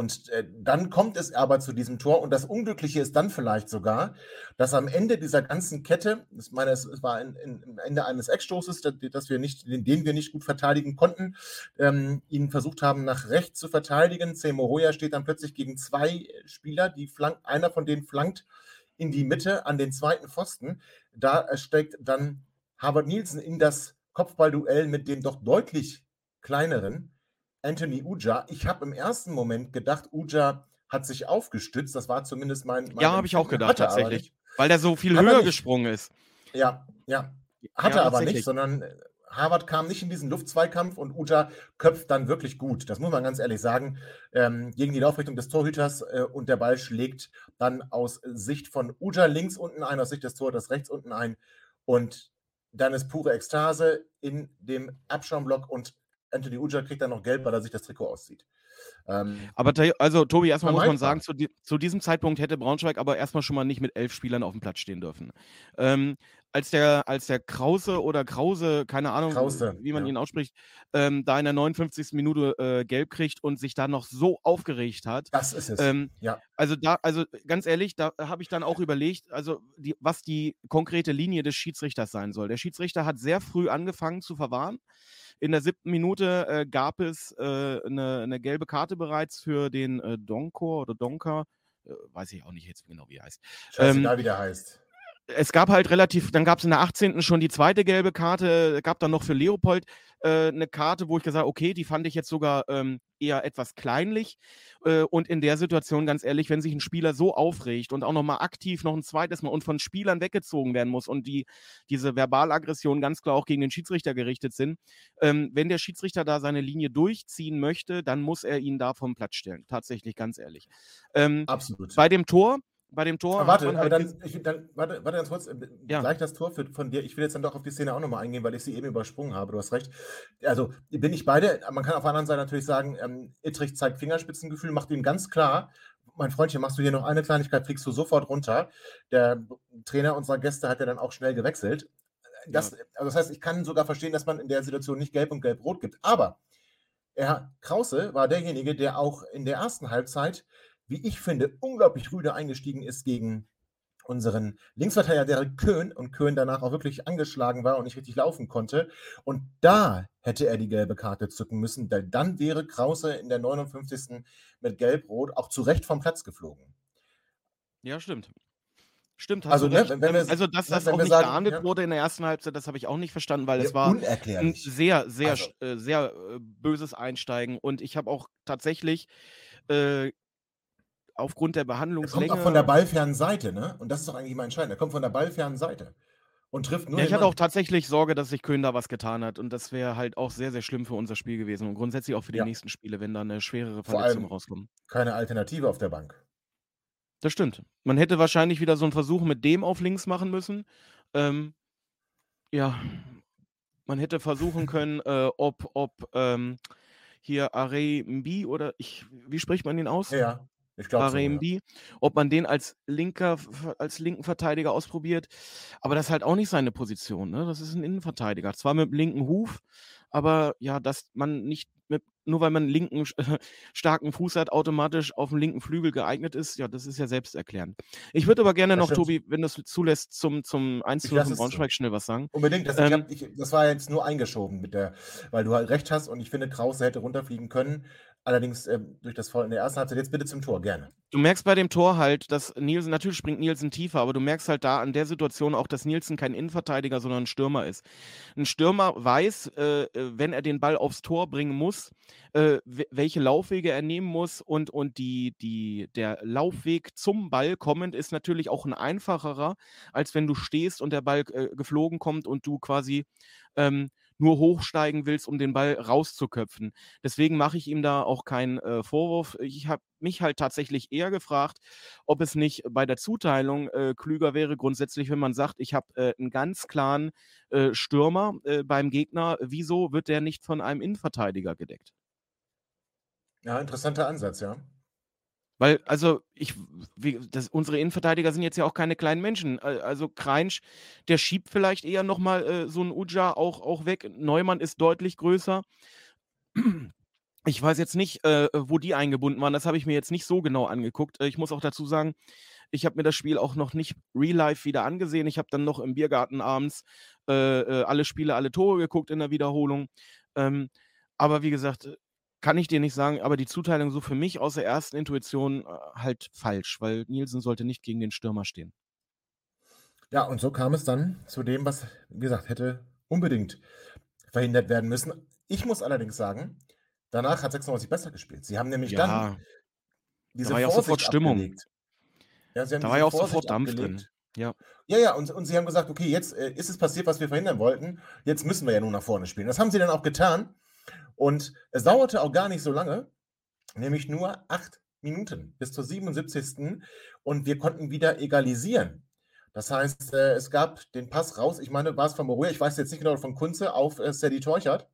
Und äh, dann kommt es aber zu diesem Tor und das Unglückliche ist dann vielleicht sogar, dass am Ende dieser ganzen Kette, ich meine, es, war ein, ein, Ende eines Eckstoßes, dass wir nicht, den, den wir nicht gut verteidigen konnten, ähm, ihn versucht haben, nach rechts zu verteidigen. Semoroya steht dann plötzlich gegen zwei Spieler, die flank, einer von denen flankt in die Mitte an den zweiten Pfosten. Da steckt dann Harvard Nielsen in das Kopfballduell mit dem doch deutlich kleineren Anthony Uja. Ich habe im ersten Moment gedacht, Uja hat sich aufgestützt. Das war zumindest mein. mein ja, habe ich auch gedacht, tatsächlich. Weil der so viel höher gesprungen ist. Ja, ja. Hatte ja, aber nicht, sondern Harvard kam nicht in diesen Luftzweikampf und Uta köpft dann wirklich gut. Das muss man ganz ehrlich sagen. Ähm, gegen die Laufrichtung des Torhüters äh, und der Ball schlägt dann aus Sicht von Uta links unten ein, aus Sicht des Torhüters rechts unten ein. Und dann ist pure Ekstase in dem Abschaumblock und Anthony Uja kriegt dann noch Geld, weil er sich das Trikot auszieht. Ähm, aber also Tobi, erstmal muss man sagen, zu, zu, diesem Zeitpunkt hätte Braunschweig aber erstmal schon mal nicht mit elf Spielern auf dem Platz stehen dürfen. Ähm, als der, als der Krause oder Krause, keine Ahnung, Krause, wie man ja. ihn ausspricht, ähm, da in der 59. Minute äh, gelb kriegt und sich da noch so aufgeregt hat. Das ist es. Ähm, ja. Also da, also ganz ehrlich, da habe ich dann auch überlegt, also die, was die konkrete Linie des Schiedsrichters sein soll. Der Schiedsrichter hat sehr früh angefangen zu verwahren. In der siebten Minute äh, gab es äh, eine, eine, gelbe Karte bereits für den äh, Donkor oder Donker. Äh, weiß ich auch nicht jetzt genau, wie er heißt. Scheißegal, ähm, wie der heißt es gab halt relativ, dann gab es in der 18. schon die zweite gelbe Karte, gab dann noch für Leopold äh, eine Karte, wo ich gesagt habe, okay, die fand ich jetzt sogar ähm, eher etwas kleinlich. Äh, und in der Situation, ganz ehrlich, wenn sich ein Spieler so aufregt und auch nochmal aktiv noch ein zweites Mal und von Spielern weggezogen werden muss und die, diese Verbalaggressionen ganz klar auch gegen den Schiedsrichter gerichtet sind, ähm, wenn der Schiedsrichter da seine Linie durchziehen möchte, dann muss er ihn da vom Platz stellen. Tatsächlich, ganz ehrlich. Ähm, Absolut. Bei dem Tor bei dem Tor. Aber warte, aber halt dann, ich, dann, warte, warte ganz kurz. Äh, ja. Gleich das Tor für, von dir. Ich will jetzt dann doch auf die Szene auch nochmal eingehen, weil ich sie eben übersprungen habe. Du hast recht. Also bin ich beide. Man kann auf der anderen Seite natürlich sagen, ähm, Ittrich zeigt Fingerspitzengefühl, macht ihm ganz klar, mein Freundchen, machst du hier noch eine Kleinigkeit, fliegst du sofort runter. Der Trainer unserer Gäste hat ja dann auch schnell gewechselt. Das, ja. also das heißt, ich kann sogar verstehen, dass man in der Situation nicht gelb und gelb-rot gibt. Aber Herr Krause war derjenige, der auch in der ersten Halbzeit wie ich finde, unglaublich rüde eingestiegen ist gegen unseren Linksverteidiger Derek Köhn und Köhn danach auch wirklich angeschlagen war und nicht richtig laufen konnte. Und da hätte er die gelbe Karte zücken müssen, denn dann wäre Krause in der 59. mit Gelb-Rot auch zu Recht vom Platz geflogen. Ja, stimmt. Stimmt, also, ne, wenn wir, also, dass ne, das auch nicht sagen, geahndet ja. wurde in der ersten Halbzeit, das habe ich auch nicht verstanden, weil ja, es war ein sehr, sehr, also. äh, sehr äh, böses Einsteigen. Und ich habe auch tatsächlich äh, aufgrund der Behandlungslänge. Er kommt auch von der ballfernen Seite, ne? Und das ist doch eigentlich immer entscheidend. Er kommt von der ballfernen Seite und trifft nur. Ja, ich hatte auch tatsächlich Sorge, dass sich Köln da was getan hat. Und das wäre halt auch sehr, sehr schlimm für unser Spiel gewesen. Und grundsätzlich auch für die ja. nächsten Spiele, wenn da eine schwerere Verletzung rauskommt. Keine Alternative auf der Bank. Das stimmt. Man hätte wahrscheinlich wieder so einen Versuch mit dem auf links machen müssen. Ähm, ja, man hätte versuchen können, äh, ob, ob ähm, hier Are Mbi oder ich, wie spricht man ihn aus? Ja, ich glaube so, ja. ob man den als linker, als linken Verteidiger ausprobiert. Aber das ist halt auch nicht seine Position. Ne? Das ist ein Innenverteidiger. Zwar mit dem linken Huf, aber ja, dass man nicht mit, nur weil man einen linken starken Fuß hat, automatisch auf dem linken Flügel geeignet ist, ja, das ist ja selbsterklärend. Ich würde aber gerne das noch, stimmt. Tobi, wenn du es zulässt, zum, zum 1 zu Braunschweig schnell was sagen. Unbedingt, das, ähm, ich, das war jetzt nur eingeschoben mit der, weil du halt recht hast und ich finde, Krause hätte runterfliegen können. Allerdings ähm, durch das Foul in der ersten Halbzeit. Jetzt bitte zum Tor, gerne. Du merkst bei dem Tor halt, dass Nielsen, natürlich springt Nielsen tiefer, aber du merkst halt da an der Situation auch, dass Nielsen kein Innenverteidiger, sondern ein Stürmer ist. Ein Stürmer weiß, äh, äh wenn er den Ball aufs Tor bringen muss, äh, welche Laufwege er nehmen muss und, und die, die, der Laufweg zum Ball kommend ist natürlich auch ein einfacherer, als wenn du stehst und der Ball äh, geflogen kommt und du quasi ähm, nur hochsteigen willst, um den Ball rauszuköpfen. Deswegen mache ich ihm da auch keinen äh, Vorwurf. Ich habe mich halt tatsächlich eher gefragt, ob es nicht bei der Zuteilung äh, klüger wäre, grundsätzlich, wenn man sagt, ich habe äh, einen ganz klaren äh, Stürmer äh, beim Gegner, wieso wird der nicht von einem Innenverteidiger gedeckt? Ja, interessanter Ansatz, ja. Weil, also, ich, wie, das, unsere Innenverteidiger sind jetzt ja auch keine kleinen Menschen. Also, Kreinsch, der schiebt vielleicht eher nochmal äh, so einen Uja auch, auch weg. Neumann ist deutlich größer. Ich weiß jetzt nicht, äh, wo die eingebunden waren. Das habe ich mir jetzt nicht so genau angeguckt. Äh, ich muss auch dazu sagen, ich habe mir das Spiel auch noch nicht real life wieder angesehen. Ich habe dann noch im Biergarten abends äh, äh, alle Spiele, alle Tore geguckt in der Wiederholung. Ähm, aber wie gesagt, kann ich dir nicht sagen, aber die Zuteilung so für mich aus der ersten Intuition äh, halt falsch, weil Nielsen sollte nicht gegen den Stürmer stehen. Ja, und so kam es dann zu dem, was, wie gesagt, hätte unbedingt verhindert werden müssen. Ich muss allerdings sagen, danach hat 96 besser gespielt. Sie haben nämlich ja, dann diese da war ja auch sofort Stimmung. Ja, da war ja auch sofort Dampf abgelegt. drin. Ja. Ja, ja, und, und sie haben gesagt, okay, jetzt äh, ist es passiert, was wir verhindern wollten. Jetzt müssen wir ja nur nach vorne spielen. Das haben sie dann auch getan. Und es dauerte auch gar nicht so lange, nämlich nur acht Minuten bis zur 77. Und wir konnten wieder egalisieren. Das heißt, äh, es gab den Pass raus. Ich meine, war es von Moruja, ich weiß jetzt nicht genau, von Kunze auf äh, Sadie Teuchert.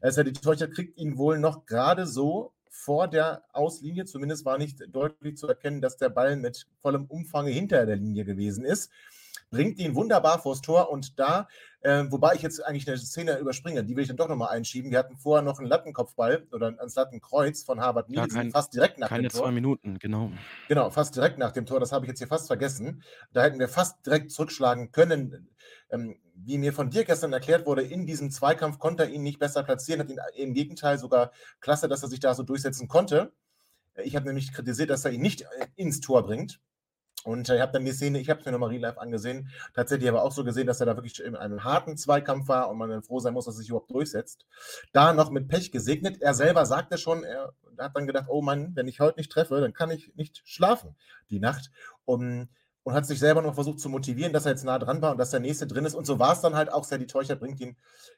Äh, Sadie Teuchert kriegt ihn wohl noch gerade so vor der Auslinie. Zumindest war nicht deutlich zu erkennen, dass der Ball mit vollem Umfang hinter der Linie gewesen ist bringt ihn wunderbar vors Tor und da, äh, wobei ich jetzt eigentlich eine Szene überspringe, die will ich dann doch nochmal einschieben. Wir hatten vorher noch einen Lattenkopfball oder ein Lattenkreuz von Harvard Ja, Nielsen, kein, fast direkt nach keine dem Tor. zwei Minuten, genau. Genau, fast direkt nach dem Tor, das habe ich jetzt hier fast vergessen. Da hätten wir fast direkt zurückschlagen können. Ähm, wie mir von dir gestern erklärt wurde, in diesem Zweikampf konnte er ihn nicht besser platzieren, hat ihn im Gegenteil sogar klasse, dass er sich da so durchsetzen konnte. Ich habe nämlich kritisiert, dass er ihn nicht äh, ins Tor bringt. Und ich habe dann die Szene, ich habe es mir nochmal real live angesehen, tatsächlich aber auch so gesehen, dass er da wirklich in einem harten Zweikampf war und man dann froh sein muss, dass er sich überhaupt durchsetzt. Da noch mit Pech gesegnet. Er selber sagte schon, er hat dann gedacht, oh Mann, wenn ich heute nicht treffe, dann kann ich nicht schlafen die Nacht. Und, und hat sich selber noch versucht zu motivieren, dass er jetzt nah dran war und dass der nächste drin ist. Und so war es dann halt auch. Sadie Teucher bringt ihn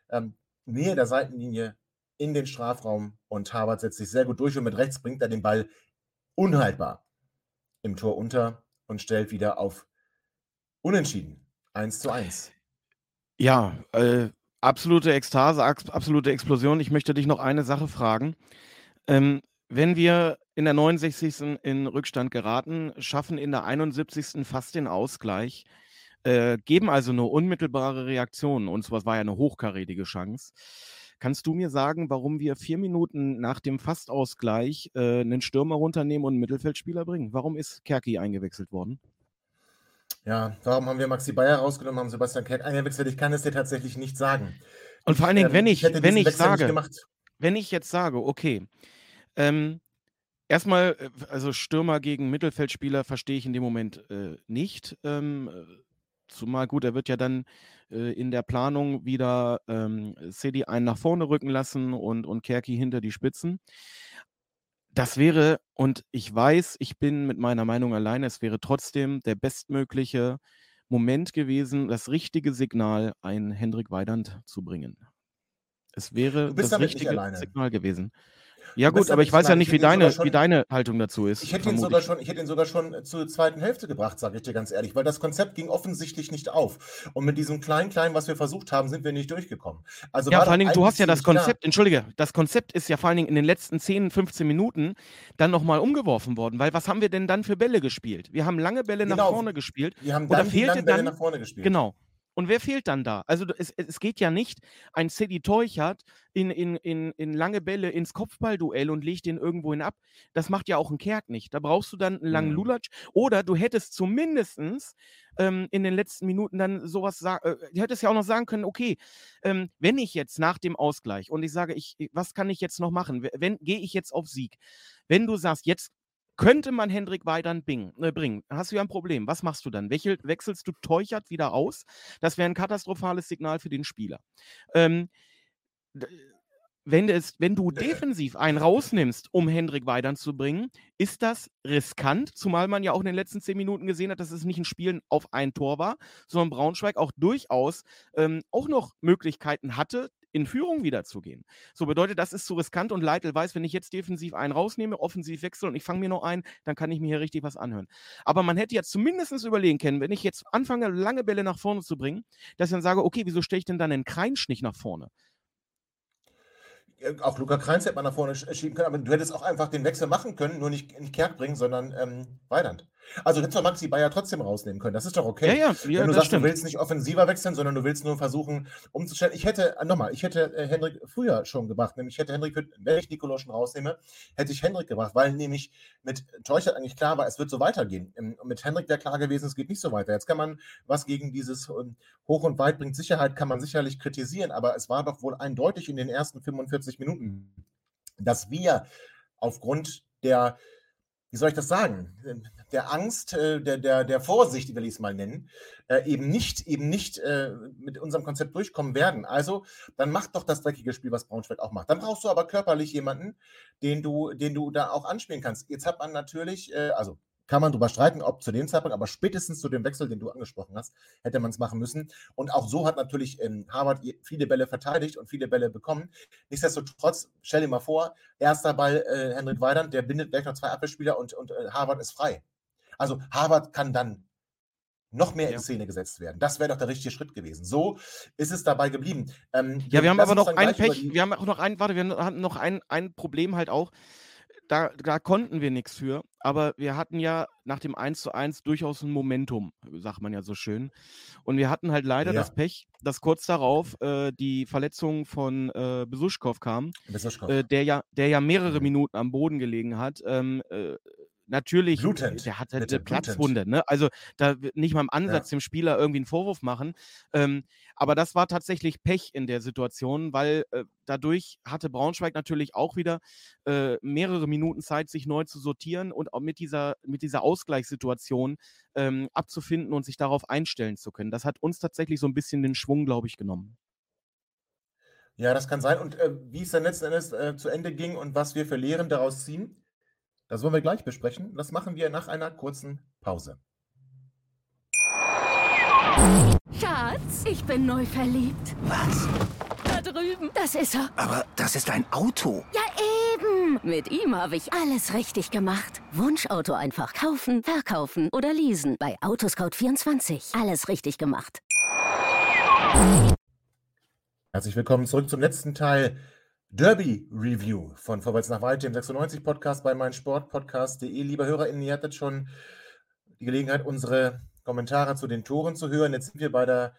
ähm, nähe der Seitenlinie in den Strafraum und Harvard setzt sich sehr gut durch und mit rechts bringt er den Ball unhaltbar im Tor unter und stellt wieder auf Unentschieden. 1 zu 1. Ja, äh, absolute Ekstase, abs- absolute Explosion. Ich möchte dich noch eine Sache fragen. Ähm, wenn wir in der 69. in Rückstand geraten, schaffen in der 71. fast den Ausgleich, äh, geben also eine unmittelbare Reaktion. Und zwar war ja eine hochkarätige Chance. Kannst du mir sagen, warum wir vier Minuten nach dem Fastausgleich äh, einen Stürmer runternehmen und einen Mittelfeldspieler bringen? Warum ist Kerki eingewechselt worden? Ja, warum haben wir Maxi Bayer rausgenommen, haben Sebastian Kerk eingewechselt? Ich kann es dir tatsächlich nicht sagen. Und vor allen Dingen, Ähm, wenn ich, hätte wenn ich Wechsel sage, wenn ich jetzt sage, okay, ähm, erstmal, äh, also Stürmer gegen Mittelfeldspieler verstehe ich in dem Moment äh, nicht. Ähm, äh, zumal gut, er wird ja dann äh, in der Planung wieder ähm, Cedi einen nach vorne rücken lassen und, und Kerki hinter die Spitzen. Das wäre, und ich weiß, ich bin mit meiner Meinung alleine, es wäre trotzdem der bestmögliche Moment gewesen, das richtige Signal, einen Hendrik Weidand zu bringen. Es wäre das richtige. Signal gewesen. Ja gut, aber ich weiß ja nicht, Ich wie deine, schon- wie deine Haltung dazu ist. Ich hätte, ihn sogar schon, ich hätte ihn sogar schon zur zweiten Hälfte gebracht, sage ich dir ganz ehrlich, weil das Konzept ging offensichtlich nicht auf. Und mit diesem Klein-Klein, was wir versucht haben, sind wir nicht durchgekommen. Also Ja, vor allen Dingen, du hast ja das ziemlich klar. Konzept, entschuldige, das Konzept ist ja vor allen Dingen in den letzten 10, 15 Minuten dann nochmal umgeworfen worden, weil was haben wir denn dann für Bälle gespielt? Wir haben lange Bälle nach Genau. vorne gespielt. Wir haben dann die fehlte langen Bälle dann- nach vorne gespielt. Genau. Und wer fehlt dann da? Also es, es geht ja nicht, ein Cedi Teuchert in, in, in, in lange Bälle ins Kopfballduell und legt den irgendwo hin ab. Das macht ja auch ein Kerk nicht. Da brauchst du dann einen langen Mhm. Lulatsch. Oder du hättest zumindestens ähm, in den letzten Minuten dann sowas sagen, äh, du hättest ja auch noch sagen können, okay, ähm, wenn ich jetzt nach dem Ausgleich und ich sage, ich, was kann ich jetzt noch machen? Wenn gehe ich jetzt auf Sieg? Wenn du sagst, jetzt könnte man Hendrik Weidern bing, äh, bringen, hast du ja ein Problem. Was machst du dann? Wechel, wechselst du Teuchert wieder aus? Das wäre ein katastrophales Signal für den Spieler. Ähm, wenn, es, wenn du defensiv einen rausnimmst, um Hendrik Weidern zu bringen, ist das riskant, zumal man ja auch in den letzten zehn Minuten gesehen hat, dass es nicht ein Spielen auf ein Tor war, sondern Braunschweig auch durchaus ähm, auch noch Möglichkeiten hatte, in Führung wiederzugehen. So bedeutet, das ist zu riskant und Leitl weiß, wenn ich jetzt defensiv einen rausnehme, offensiv wechsle und ich fange mir noch einen, dann kann ich mir hier richtig was anhören. Aber man hätte jetzt zumindest überlegen können, wenn ich jetzt anfange, lange Bälle nach vorne zu bringen, dass ich dann sage, okay, wieso stelle ich denn dann einen Kreinsch nicht nach vorne? Äh, Auch Luca Kreins hätte man nach vorne sch- schieben können, aber du hättest auch einfach den Wechsel machen können, nur nicht, nicht Kerk bringen, sondern ähm, Weidand. Also hättest du Maxi Bayer trotzdem rausnehmen können. Das ist doch okay. Ja, ja, ja Wenn du sagst, stimmt. du willst nicht offensiver wechseln, sondern du willst nur versuchen, umzustellen. Ich hätte, äh, nochmal, ich hätte äh, Hendrik früher schon gebracht, nämlich ich hätte Hendrik, wenn ich Nicolo schon rausnehme, hätte ich Hendrik gebracht, weil nämlich mit Teuchert eigentlich klar war, es wird so weitergehen. Ähm, Und mit Hendrik wäre klar gewesen, es geht nicht so weiter. Jetzt kann man was gegen dieses ähm, Hoch und Weit bringt Sicherheit, kann man sicherlich kritisieren, aber es war doch wohl eindeutig in den ersten 45 Minuten, dass wir aufgrund der, wie soll ich das sagen, der Angst, äh, der, der, der Vorsicht, will ich es mal nennen, äh, eben nicht, eben nicht äh, mit unserem Konzept durchkommen werden. Also, dann mach doch das dreckige Spiel, was Braunschweig auch macht. Dann brauchst du aber körperlich jemanden, den du, den du da auch anspielen kannst. Jetzt hat man natürlich, also kann man drüber streiten, ob zu dem Zeitpunkt, aber spätestens zu dem Wechsel, den du angesprochen hast, hätte man es machen müssen. Und auch so hat natürlich ähm, Harvard viele Bälle verteidigt und viele Bälle bekommen. Nichtsdestotrotz, stell dir mal vor, erster Ball äh, Henrik Weidand, der bindet gleich noch zwei Abwehrspieler und, und äh, Harvard ist frei. Also Harvard kann dann noch mehr ja. in Szene gesetzt werden. Das wäre doch der richtige Schritt gewesen. So ist es dabei geblieben. Ähm, ja, wir haben aber noch ein Pech, wir haben auch noch ein, warte, wir hatten noch ein, ein Problem halt auch da, da konnten wir nichts für, aber wir hatten ja nach dem 1 zu 1 durchaus ein Momentum, sagt man ja so schön. Und wir hatten halt leider ja. das Pech, dass kurz darauf äh, die Verletzung von äh, Besuschkow kam, Besuschkow. Äh, der, ja, der ja mehrere mhm. Minuten am Boden gelegen hat. Ähm, äh, natürlich, blutend. der hat halt eine Platzwunde. Ne? Also da nicht mal im Ansatz ja. dem Spieler irgendwie einen Vorwurf machen. Ähm, aber das war tatsächlich Pech in der Situation, weil äh, dadurch hatte Braunschweig natürlich auch wieder äh, mehrere Minuten Zeit, sich neu zu sortieren und auch mit dieser, mit dieser Ausgleichssituation ähm, abzufinden und sich darauf einstellen zu können. Das hat uns tatsächlich so ein bisschen den Schwung, glaube ich, genommen. Ja, das kann sein. Und äh, wie es dann letzten Endes äh, zu Ende ging und was wir für Lehren daraus ziehen, das wollen wir gleich besprechen. Das machen wir nach einer kurzen Pause. Schatz, ich bin neu verliebt. Was? Da drüben. Das ist er. Aber das ist ein Auto. Ja, eben. Mit ihm habe ich alles richtig gemacht. Wunschauto einfach kaufen, verkaufen oder leasen. Bei Autoscout24. Alles richtig gemacht. Herzlich willkommen zurück zum letzten Teil Derby Review von Vorwärts nach Weit, dem 96 Podcast bei meinsportpodcast.de. Liebe HörerInnen, ihr hattet schon die Gelegenheit, unsere Kommentare zu den Toren zu hören. Jetzt sind wir bei der,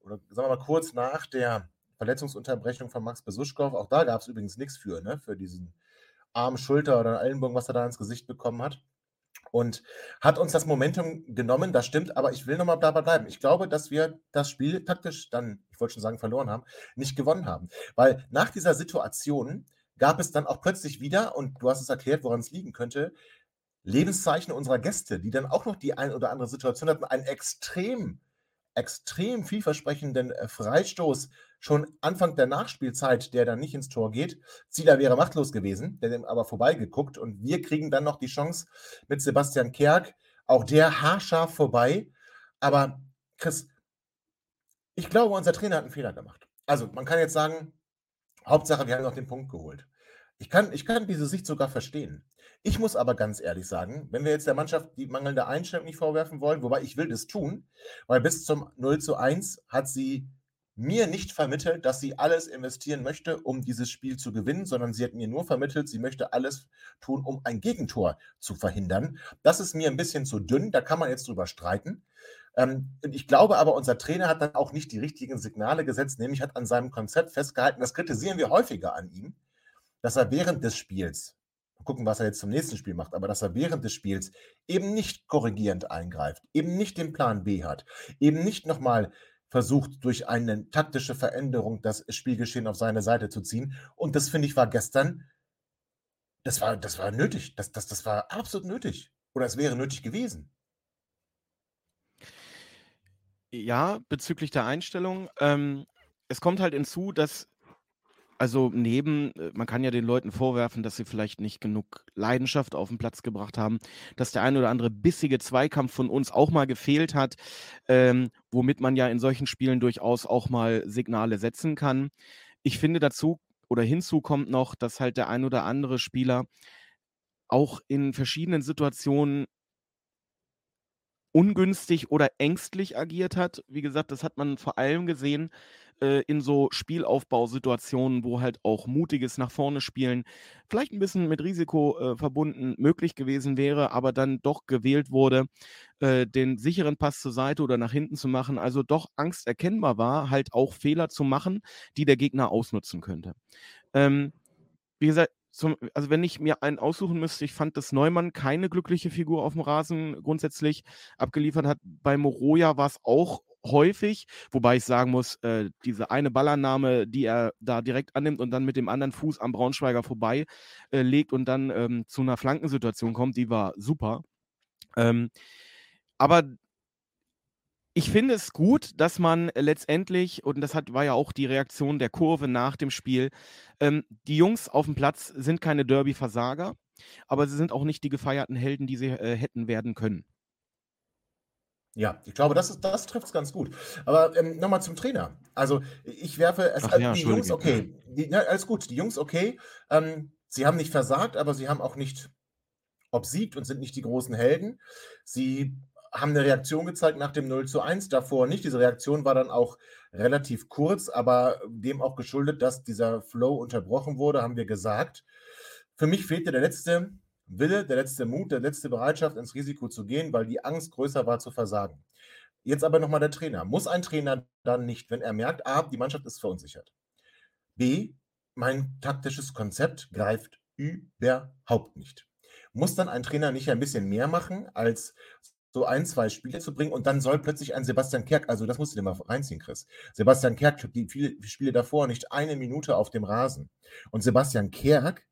oder sagen wir mal kurz nach der Verletzungsunterbrechung von Max Besuschkow. Auch da gab es übrigens nichts für, ne? für diesen Arm, Schulter oder Ellenbogen, was er da ins Gesicht bekommen hat und hat uns das Momentum genommen, das stimmt, aber ich will nochmal dabei bleiben. Ich glaube, dass wir das Spiel taktisch dann, ich wollte schon sagen, verloren haben, nicht gewonnen haben. Weil nach dieser Situation gab es dann auch plötzlich wieder, und du hast es erklärt, woran es liegen könnte, Lebenszeichen unserer Gäste, die dann auch noch die ein oder andere Situation hatten, einen extrem, extrem vielversprechenden äh, Freistoß schon Anfang der Nachspielzeit, der dann nicht ins Tor geht. Zieler wäre machtlos gewesen, der dem aber vorbeigeguckt. Und wir kriegen dann noch die Chance mit Sebastian Kerk. Auch der haarscharf vorbei. Aber Chris, ich glaube, unser Trainer hat einen Fehler gemacht. Also, man kann jetzt sagen, Hauptsache, wir haben noch den Punkt geholt. Ich kann, ich kann diese Sicht sogar verstehen. Ich muss aber ganz ehrlich sagen, wenn wir jetzt der Mannschaft die mangelnde Einstellung nicht vorwerfen wollen, wobei ich will das tun, weil bis zum 0 zu 1 hat sie mir nicht vermittelt, dass sie alles investieren möchte, um dieses Spiel zu gewinnen, sondern sie hat mir nur vermittelt, sie möchte alles tun, um ein Gegentor zu verhindern. Das ist mir ein bisschen zu dünn, da kann man jetzt drüber streiten. Ähm, ich glaube aber, unser Trainer hat dann auch nicht die richtigen Signale gesetzt, nämlich hat an seinem Konzept festgehalten, das kritisieren wir häufiger an ihm, dass er während des Spiels, gucken, was er jetzt zum nächsten Spiel macht, aber dass er während des Spiels eben nicht korrigierend eingreift, eben nicht den Plan B hat, eben nicht nochmal versucht, durch eine taktische Veränderung das Spielgeschehen auf seine Seite zu ziehen. Und das, finde ich, war gestern, das war, das war nötig. Das, das, das war absolut nötig. Oder es wäre nötig gewesen. Ja, bezüglich der Einstellung. Ähm, es kommt halt hinzu, dass also neben, äh, man kann ja den Leuten vorwerfen, dass sie vielleicht nicht genug Leidenschaft auf den Platz gebracht haben, dass der ein oder andere bissige Zweikampf von uns auch mal gefehlt hat, ähm, womit man ja in solchen Spielen durchaus auch mal Signale setzen kann. Ich finde dazu oder hinzu kommt noch, dass halt der ein oder andere Spieler auch in verschiedenen Situationen ungünstig oder ängstlich agiert hat. Wie gesagt, das hat man vor allem gesehen äh, in so Spielaufbausituationen, wo halt auch mutiges nach vorne spielen vielleicht ein bisschen mit Risiko äh, verbunden möglich gewesen wäre, aber dann doch gewählt wurde, äh, den sicheren Pass zur Seite oder nach hinten zu machen. Also doch Angst erkennbar war, halt auch Fehler zu machen, die der Gegner ausnutzen könnte. Ähm, wie gesagt, zum, also wenn ich mir einen aussuchen müsste, ich fand, dass Neumann keine glückliche Figur auf dem Rasen grundsätzlich abgeliefert hat. Bei Moroja war es auch häufig, wobei ich sagen muss, äh, diese eine Ballannahme, die er da direkt annimmt und dann mit dem anderen Fuß am Braunschweiger vorbei äh, legt und dann ähm, zu einer Flankensituation kommt, die war super. Ähm, aber ich finde es gut, dass man letztendlich, und das hat, war ja auch die Reaktion der Kurve nach dem Spiel, ähm, die Jungs auf dem Platz sind keine Derby-Versager. aber sie sind auch nicht die gefeierten Helden, die sie äh, hätten werden können. Ja, ich glaube, das, das trifft es ganz gut. Aber ähm, nochmal zum Trainer. Also, ich werfe es Ach ja, die Jungs okay. Die, na, alles gut, die Jungs okay. Ähm, sie haben nicht versagt, aber sie haben auch nicht obsiegt und sind nicht die großen Helden. Sie haben eine Reaktion gezeigt nach dem 0 zu 1, davor nicht. Diese Reaktion war dann auch relativ kurz, aber dem auch geschuldet, dass dieser Flow unterbrochen wurde, haben wir gesagt. Für mich fehlte der letzte Wille, der letzte Mut, der letzte Bereitschaft, ins Risiko zu gehen, weil die Angst größer war zu versagen. Jetzt aber nochmal der Trainer. Muss ein Trainer dann nicht, wenn er merkt, A, die Mannschaft ist verunsichert. B, mein taktisches Konzept greift überhaupt nicht. Muss dann ein Trainer nicht ein bisschen mehr machen, als so ein, zwei Spiele zu bringen und dann soll plötzlich ein Sebastian Kerk, also das musst du dir mal reinziehen, Chris. Sebastian Kerk die viele Spiele davor nicht eine Minute auf dem Rasen. Und Sebastian Kerk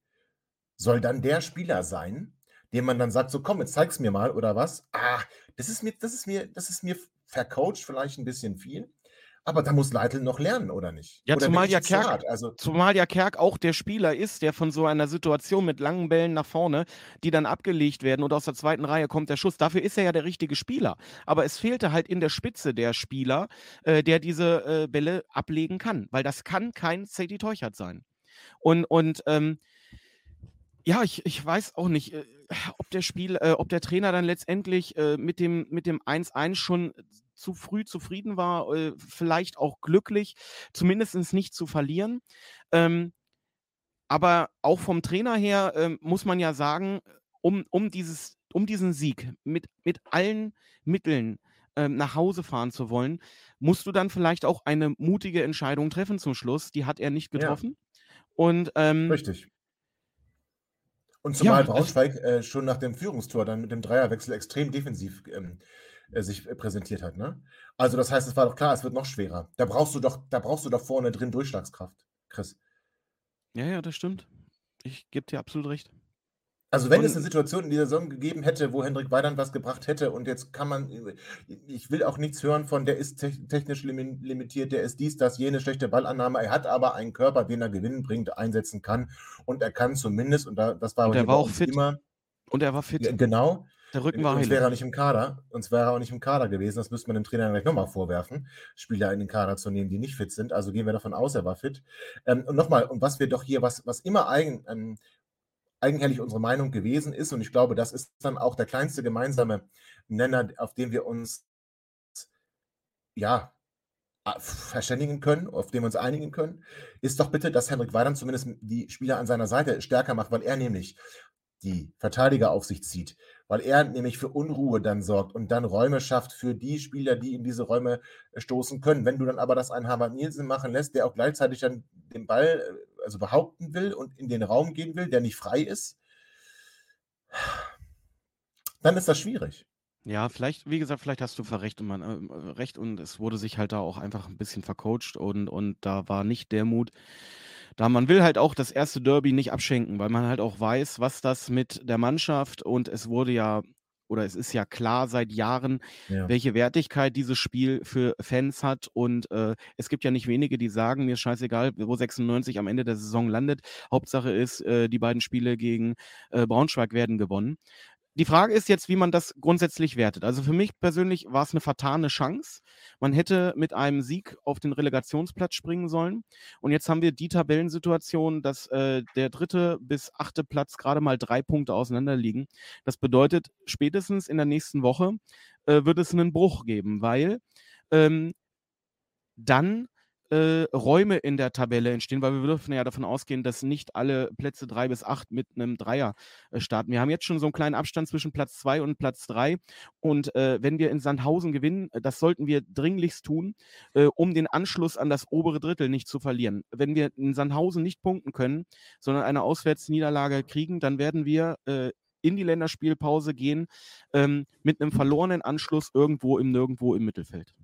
soll dann der Spieler sein, dem man dann sagt, so komm, jetzt zeig's mir mal oder was. Ah, das ist mir, das ist mir, das ist mir vercoacht vielleicht ein bisschen viel. Aber da muss Leitl noch lernen, oder nicht? Ja, oder zumal ja Kerk? Also, zumal ja Kerk auch der Spieler ist, der von so einer Situation mit langen Bällen nach vorne, die dann abgelegt werden und aus der zweiten Reihe kommt der Schuss. Dafür ist er ja der richtige Spieler. Aber es fehlte halt in der Spitze der Spieler, äh, der diese äh, Bälle ablegen kann, weil das kann kein Sadie Teuchert sein. Und, und ähm, ja, ich, ich weiß auch nicht, äh, ob der Spiel, äh, ob der Trainer dann letztendlich äh, mit dem mit dem 1-1 schon zu früh zufrieden war, äh, vielleicht auch glücklich, zumindest nicht zu verlieren. Ähm, aber auch vom Trainer her ähm, muss man ja sagen, um, um, dieses, um diesen Sieg mit, mit allen Mitteln ähm, nach Hause fahren zu wollen, musst du dann vielleicht auch eine mutige Entscheidung treffen zum Schluss. Die hat er nicht ja, getroffen. Und ähm, richtig. Und ja, zumal es, Braunschweig äh, schon nach dem Führungstor dann mit dem Dreierwechsel extrem defensiv ähm, äh, sich äh, präsentiert hat. Ne? Also das heißt, es war doch klar, es wird noch schwerer. Da brauchst du doch, da brauchst du doch vorne drin Durchschlagskraft, Chris. ja, ja, das stimmt. Ich gebe dir absolut recht. Also wenn es eine Und Situation in dieser Saison gegeben hätte, wo Hendrik Weidand was gebracht hätte und jetzt kann man, ich will auch nichts hören von, der ist te- technisch limi- limitiert, der ist dies, das, jene schlechte Ballannahme. Er hat aber einen Körper, den er gewinnen bringt, einsetzen kann und er kann zumindest, und da, das war und er war auch fit. immer, Und er war ja, fit. genau, Der Rücken war Uns wäre er nicht im Kader. Uns wäre er auch nicht im Kader gewesen. Das müsste man dem Trainer gleich nochmal vorwerfen, Spieler in den Kader zu nehmen, die nicht fit sind. Also gehen wir davon aus, er war fit. Ähm, und nochmal, und was wir doch hier, was, was immer eigen, ähm, eigenherrlich unsere Meinung gewesen ist, und ich glaube, das ist dann auch der kleinste gemeinsame Nenner, auf den wir uns ja verständigen können, auf den wir uns einigen können, ist doch bitte, dass Henrik Weidand zumindest die Spieler an seiner Seite stärker macht, weil er nämlich die Verteidiger auf sich zieht, weil er nämlich für Unruhe dann sorgt und dann Räume schafft für die Spieler, die in diese Räume äh, stoßen können. Wenn du dann aber das einen Harvard Nielsen machen lässt, der auch gleichzeitig dann den Ball äh, also behaupten will und in den Raum gehen will, der nicht frei ist, dann ist das schwierig. Ja, vielleicht, wie gesagt, vielleicht hast du verrecht und man, äh, recht und es wurde sich halt da auch einfach ein bisschen vercoacht und, und da war nicht der Mut. Da man will halt auch das erste Derby nicht abschenken, weil man halt auch weiß, was das mit der Mannschaft und es wurde ja, oder es ist ja klar seit Jahren, Ja. welche Wertigkeit dieses Spiel für Fans hat und äh, es gibt ja nicht wenige, die sagen, mir ist scheißegal, wo 96 am Ende der Saison landet. Hauptsache ist, äh, die beiden Spiele gegen äh, Braunschweig werden gewonnen. Die Frage ist jetzt, wie man das grundsätzlich wertet. Also für mich persönlich war es eine vertane Chance. Man hätte mit einem Sieg auf den Relegationsplatz springen sollen. Und jetzt haben wir die Tabellensituation, dass äh, der dritte bis achte Platz gerade mal drei Punkte auseinander liegen. Das bedeutet, spätestens in der nächsten Woche äh, wird es einen Bruch geben, weil ähm, dann äh, Räume in der Tabelle entstehen, weil wir dürfen ja davon ausgehen, dass nicht alle Plätze drei bis acht mit einem Dreier äh, starten. Wir haben jetzt schon so einen kleinen Abstand zwischen Platz zwei und Platz drei. Und äh, wenn wir in Sandhausen gewinnen, äh, das sollten wir dringlichst tun, äh, um den Anschluss an das obere Drittel nicht zu verlieren. Wenn wir in Sandhausen nicht punkten können, sondern eine Auswärtsniederlage kriegen, dann werden wir äh, in die Länderspielpause gehen ähm, mit einem verlorenen Anschluss irgendwo im Nirgendwo im Mittelfeld.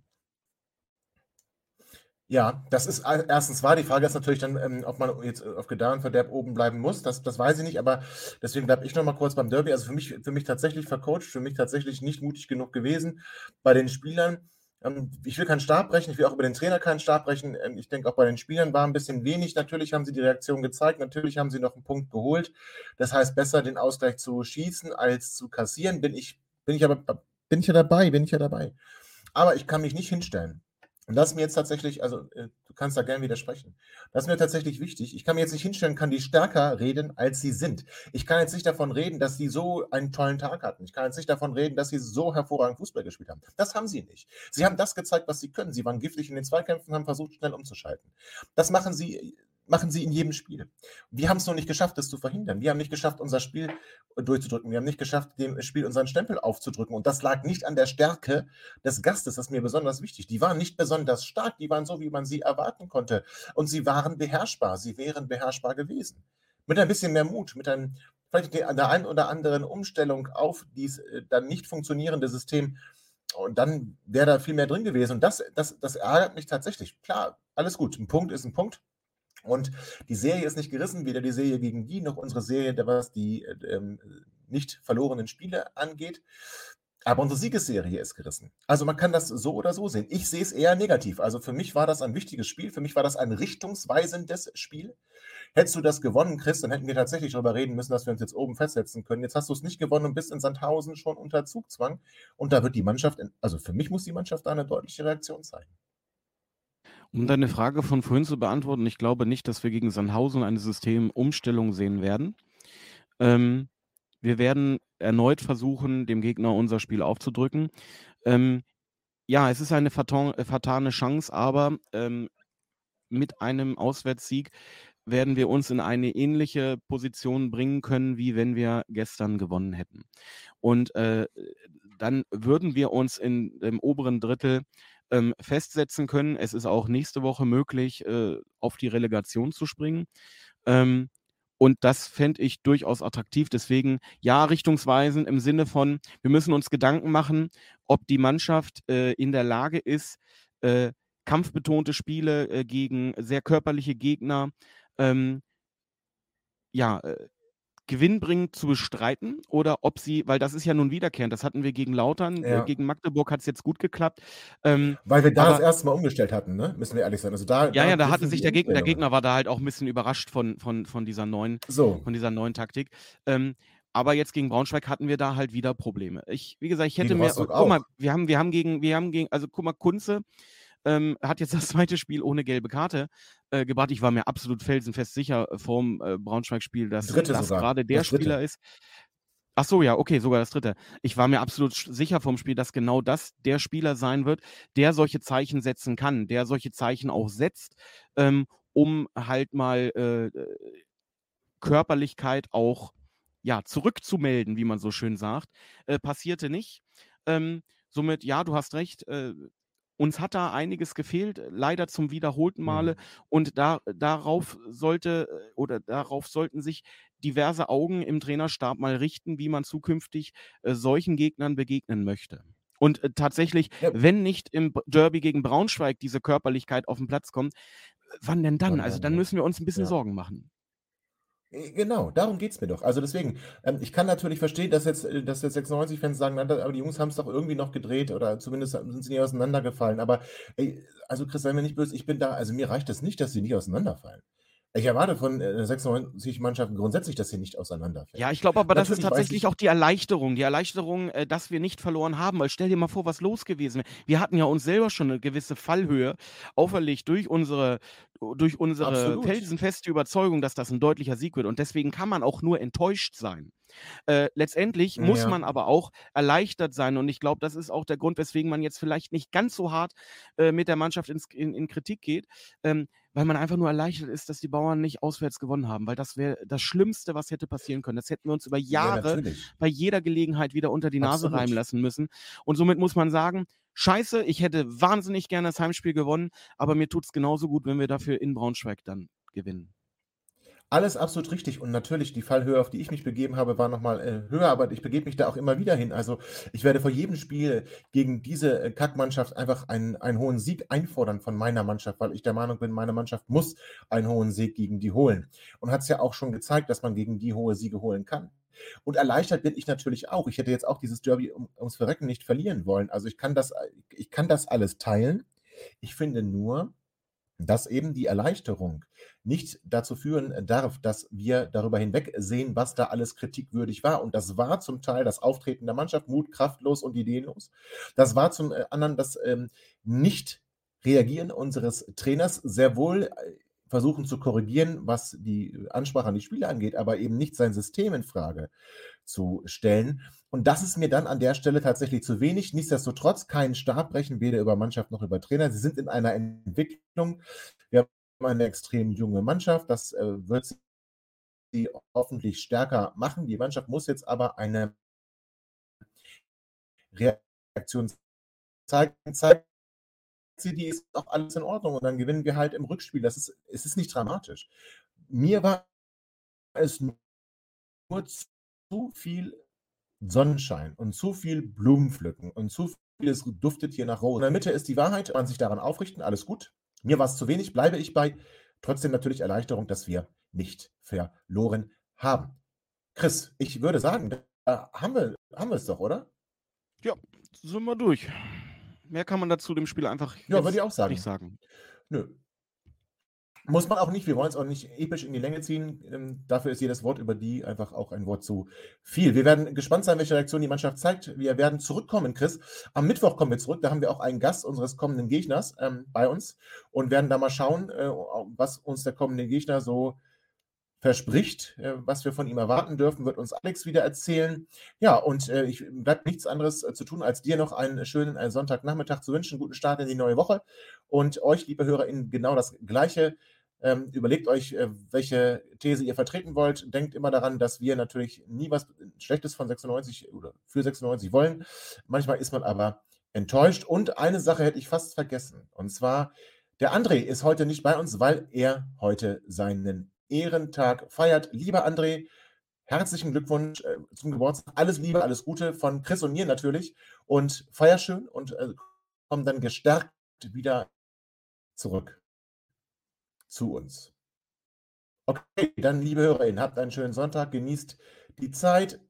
Ja, das ist a- erstens wahr. Die Frage ist natürlich dann, ähm, ob man jetzt äh, auf Gedeih oben bleiben muss. Das, das weiß ich nicht, aber deswegen bleibe ich noch mal kurz beim Derby. Also für mich, für mich tatsächlich vercoacht, für mich tatsächlich nicht mutig genug gewesen bei den Spielern. Ähm, ich will keinen Stab brechen, ich will auch über den Trainer keinen Stab brechen. Ähm, ich denke, auch bei den Spielern war ein bisschen wenig. Natürlich haben sie die Reaktion gezeigt, natürlich haben sie noch einen Punkt geholt. Das heißt, besser den Ausgleich zu schießen als zu kassieren. Bin ich, bin ich aber, bin ich ja dabei, bin ich ja dabei. Aber ich kann mich nicht hinstellen und das ist mir jetzt tatsächlich, also äh, du kannst da gerne widersprechen. Das ist mir tatsächlich wichtig. Ich kann mir jetzt nicht hinstellen, kann die stärker reden, als sie sind. Ich kann jetzt nicht davon reden, dass sie so einen tollen Tag hatten. Ich kann jetzt nicht davon reden, dass sie so hervorragend Fußball gespielt haben. Das haben sie nicht. Sie haben das gezeigt, was sie können. Sie waren giftig in den Zweikämpfen, haben versucht, schnell umzuschalten. Das machen sie machen sie in jedem Spiel. Wir haben es noch nicht geschafft, das zu verhindern. Wir haben nicht geschafft, unser Spiel durchzudrücken. Wir haben nicht geschafft, dem Spiel unseren Stempel aufzudrücken. Und das lag nicht an der Stärke des Gastes. Das ist mir besonders wichtig. Die waren nicht besonders stark. Die waren so, wie man sie erwarten konnte. Und sie waren beherrschbar. Sie wären beherrschbar gewesen. Mit ein bisschen mehr Mut, mit einem, vielleicht der einen oder anderen Umstellung auf dieses äh, dann nicht funktionierende System. Und dann wäre da viel mehr drin gewesen. Und das, das, das ärgert mich tatsächlich. Klar, alles gut. Ein Punkt ist ein Punkt. Und die Serie ist nicht gerissen, weder die Serie gegen die noch unsere Serie, was die ähm, nicht verlorenen Spiele angeht. Aber unsere Siegesserie ist gerissen. Also man kann das so oder so sehen. Ich sehe es eher negativ. Also für mich war das ein wichtiges Spiel. Für mich war das ein richtungsweisendes Spiel. Hättest du das gewonnen, Chris, dann hätten wir tatsächlich darüber reden müssen, dass wir uns jetzt oben festsetzen können. Jetzt hast du es nicht gewonnen und bist in Sandhausen schon unter Zugzwang. Und da wird die Mannschaft, also für mich muss die Mannschaft da eine deutliche Reaktion zeigen. Um deine Frage von vorhin zu beantworten, ich glaube nicht, dass wir gegen Sandhausen eine Systemumstellung sehen werden. Ähm, wir werden erneut versuchen, dem Gegner unser Spiel aufzudrücken. Ähm, ja, es ist eine äh, vertane Chance, aber ähm, mit einem Auswärtssieg werden wir uns in eine ähnliche Position bringen können, wie wenn wir gestern gewonnen hätten. Und äh, dann würden wir uns in dem oberen Drittel ähm, festsetzen können. Es ist auch nächste Woche möglich, äh, auf die Relegation zu springen. Ähm, und das fände ich durchaus attraktiv. Deswegen ja, richtungsweisend im Sinne von, wir müssen uns Gedanken machen, ob die Mannschaft äh, in der Lage ist, äh, kampfbetonte Spiele äh, gegen sehr körperliche Gegner ähm, ja, äh, gewinnbringend zu bestreiten oder ob sie, weil das ist ja nun wiederkehrend, das hatten wir gegen Lautern, äh, ja. äh, gegen Magdeburg hat es jetzt gut geklappt. Ähm, weil wir da aber, das erste Mal umgestellt hatten, ne? müssen wir ehrlich sein. Also da, ja, da ja, da hatte sich der Gegner, der Gegner war da halt auch ein bisschen überrascht von, von, von, dieser, neuen, so. von dieser neuen Taktik. Ähm, aber jetzt gegen Braunschweig hatten wir da halt wieder Probleme. Ich, wie gesagt, ich hätte mir, guck mal, wir haben, wir haben gegen, wir haben gegen, also guck mal, Kunze, ähm, hat jetzt das zweite Spiel ohne gelbe Karte äh, gebracht. Ich war mir absolut felsenfest sicher äh, vorm äh, Braunschweig-Spiel, dass das gerade der Spieler ist. Ach so, ja, okay, sogar das dritte. Ich war mir absolut sicher vom Spiel, dass genau das der Spieler sein wird, der solche Zeichen setzen kann, der solche Zeichen auch setzt, ähm, um halt mal äh Körperlichkeit auch ja, zurückzumelden, wie man so schön sagt. Äh, passierte nicht. Ähm, somit, ja, du hast recht, äh, uns hat da einiges gefehlt, leider zum wiederholten Male. Mhm. Und da, darauf sollte äh, oder darauf sollten sich diverse Augen im Trainerstab mal richten, wie man zukünftig äh, solchen Gegnern begegnen möchte. Und äh, tatsächlich, ja. wenn nicht im Derby gegen Braunschweig diese Körperlichkeit auf den Platz kommt, wann denn dann? Also dann müssen wir uns ein bisschen ja. Sorgen machen. Äh, genau, darum geht es mir doch. Also deswegen, ähm, ich kann natürlich verstehen, dass jetzt, äh, dass jetzt 96-Fans sagen, aber die Jungs haben es doch irgendwie noch gedreht oder zumindest sind sie nicht auseinandergefallen. Aber ey, also Chris, sei mir nicht böse, ich bin da, also mir reicht es das nicht, dass sie nicht auseinanderfallen. Ich erwarte von äh, 96 Mannschaften grundsätzlich, dass sie nicht auseinanderfällt. Ja, ich glaube aber, Natürlich das ist tatsächlich auch die Erleichterung. Die Erleichterung, äh, dass wir nicht verloren haben. Weil stell dir mal vor, was los gewesen wäre. Wir hatten ja uns selber schon eine gewisse Fallhöhe auferlegt durch unsere, durch unsere felsenfeste Überzeugung, dass das ein deutlicher Sieg wird. Und deswegen kann man auch nur enttäuscht sein. Äh, letztendlich muss ja. man aber auch erleichtert sein. Und ich glaube, das ist auch der Grund, weswegen man jetzt vielleicht nicht ganz so hart äh, mit der Mannschaft ins, in, in Kritik geht. Ähm, weil man einfach nur erleichtert ist, dass die Bauern nicht auswärts gewonnen haben, weil das wäre das Schlimmste, was hätte passieren können. Das hätten wir uns über Jahre ja, bei jeder Gelegenheit wieder unter die Nase Absolut. reiben lassen müssen. Und somit muss man sagen, scheiße, ich hätte wahnsinnig gerne das Heimspiel gewonnen, aber mir tut es genauso gut, wenn wir dafür in Braunschweig dann gewinnen. Alles absolut richtig und natürlich die Fallhöhe, auf die ich mich begeben habe, war nochmal äh, höher, aber ich begebe mich da auch immer wieder hin. Also ich werde vor jedem Spiel gegen diese äh, Kackmannschaft einfach einen, einen hohen Sieg einfordern von meiner Mannschaft, weil ich der Meinung bin, meine Mannschaft muss einen hohen Sieg gegen die holen. Und hat es ja auch schon gezeigt, dass man gegen die hohe Siege holen kann. Und erleichtert bin ich natürlich auch. Ich hätte jetzt auch dieses Derby um, ums Verrecken nicht verlieren wollen. Also ich kann das, ich kann das alles teilen. Ich finde nur, dass eben die Erleichterung nicht dazu führen darf, dass wir darüber hinwegsehen, was da alles kritikwürdig war. Und das war zum Teil das Auftreten der Mannschaft, Mut, kraftlos und ideenlos. Das war zum äh, anderen das ähm, Nicht-Reagieren unseres Trainers, sehr wohl äh, versuchen zu korrigieren, was die Ansprache an die Spieler angeht, aber eben nicht sein System in Frage zu stellen. Und das ist mir dann an der Stelle tatsächlich zu wenig. Nichtsdestotrotz keinen Stab brechen, weder über Mannschaft noch über Trainer. Sie sind in einer Entwicklung. Wir haben eine extrem junge Mannschaft. Das äh, wird sie hoffentlich stärker machen. Die Mannschaft muss jetzt aber eine Reaktion zeigen, zeigen sie, die ist auch alles in Ordnung und dann gewinnen wir halt im Rückspiel. Das ist, es ist nicht dramatisch. Mir war es nur zu viel Sonnenschein und zu viel Blumenpflücken und zu viel, es duftet hier nach Rose. In der Mitte ist die Wahrheit, man sich daran aufrichten, alles gut. Mir war es zu wenig, bleibe ich bei. Trotzdem natürlich Erleichterung, dass wir nicht verloren haben. Chris, ich würde sagen, da haben wir, haben wir es doch, oder? Ja, sind wir durch. Mehr kann man dazu dem Spiel einfach ja, würde ich auch sagen. nicht sagen. Nö. Muss man auch nicht, wir wollen es auch nicht episch in die Länge ziehen. Ähm, dafür ist jedes Wort über die einfach auch ein Wort zu viel. Wir werden gespannt sein, welche Reaktion die Mannschaft zeigt. Wir werden zurückkommen, Chris. Am Mittwoch kommen wir zurück. Da haben wir auch einen Gast unseres kommenden Gegners ähm, bei uns und werden da mal schauen, äh, was uns der kommende Gegner so verspricht, äh, was wir von ihm erwarten dürfen, wird uns Alex wieder erzählen. Ja, und äh, ich bleibt nichts anderes äh, zu tun, als dir noch einen schönen äh, Sonntagnachmittag zu wünschen, guten Start in die neue Woche und euch, liebe HörerInnen, genau das Gleiche. Ähm, überlegt euch, äh, welche These ihr vertreten wollt. Denkt immer daran, dass wir natürlich nie was Schlechtes von 96 oder für 96 wollen. Manchmal ist man aber enttäuscht. Und eine Sache hätte ich fast vergessen. Und zwar, der André ist heute nicht bei uns, weil er heute seinen Ehrentag feiert. Lieber André, herzlichen Glückwunsch äh, zum Geburtstag. Alles Liebe, alles Gute von Chris und mir natürlich. Und feier schön und äh, komm dann gestärkt wieder zurück zu uns. Okay, dann liebe HörerInnen, habt einen schönen Sonntag, genießt die Zeit.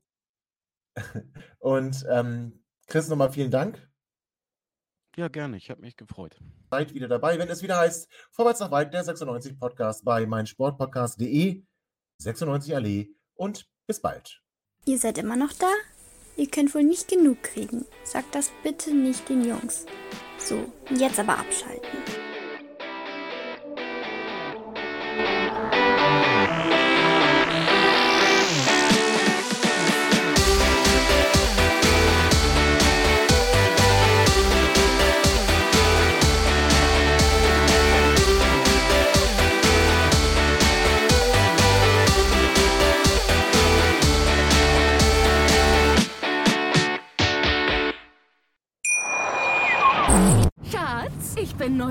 Und ähm, Chris, nochmal vielen Dank. Ja, gerne. Ich habe mich gefreut. Seid wieder dabei, wenn es wieder heißt, vorwärts nach weit, der 96 Podcast bei meinsportpodcast.de, 96 Allee und bis bald. Ihr seid immer noch da? Ihr könnt wohl nicht genug kriegen. Sagt das bitte nicht den Jungs. So, jetzt aber abschalten.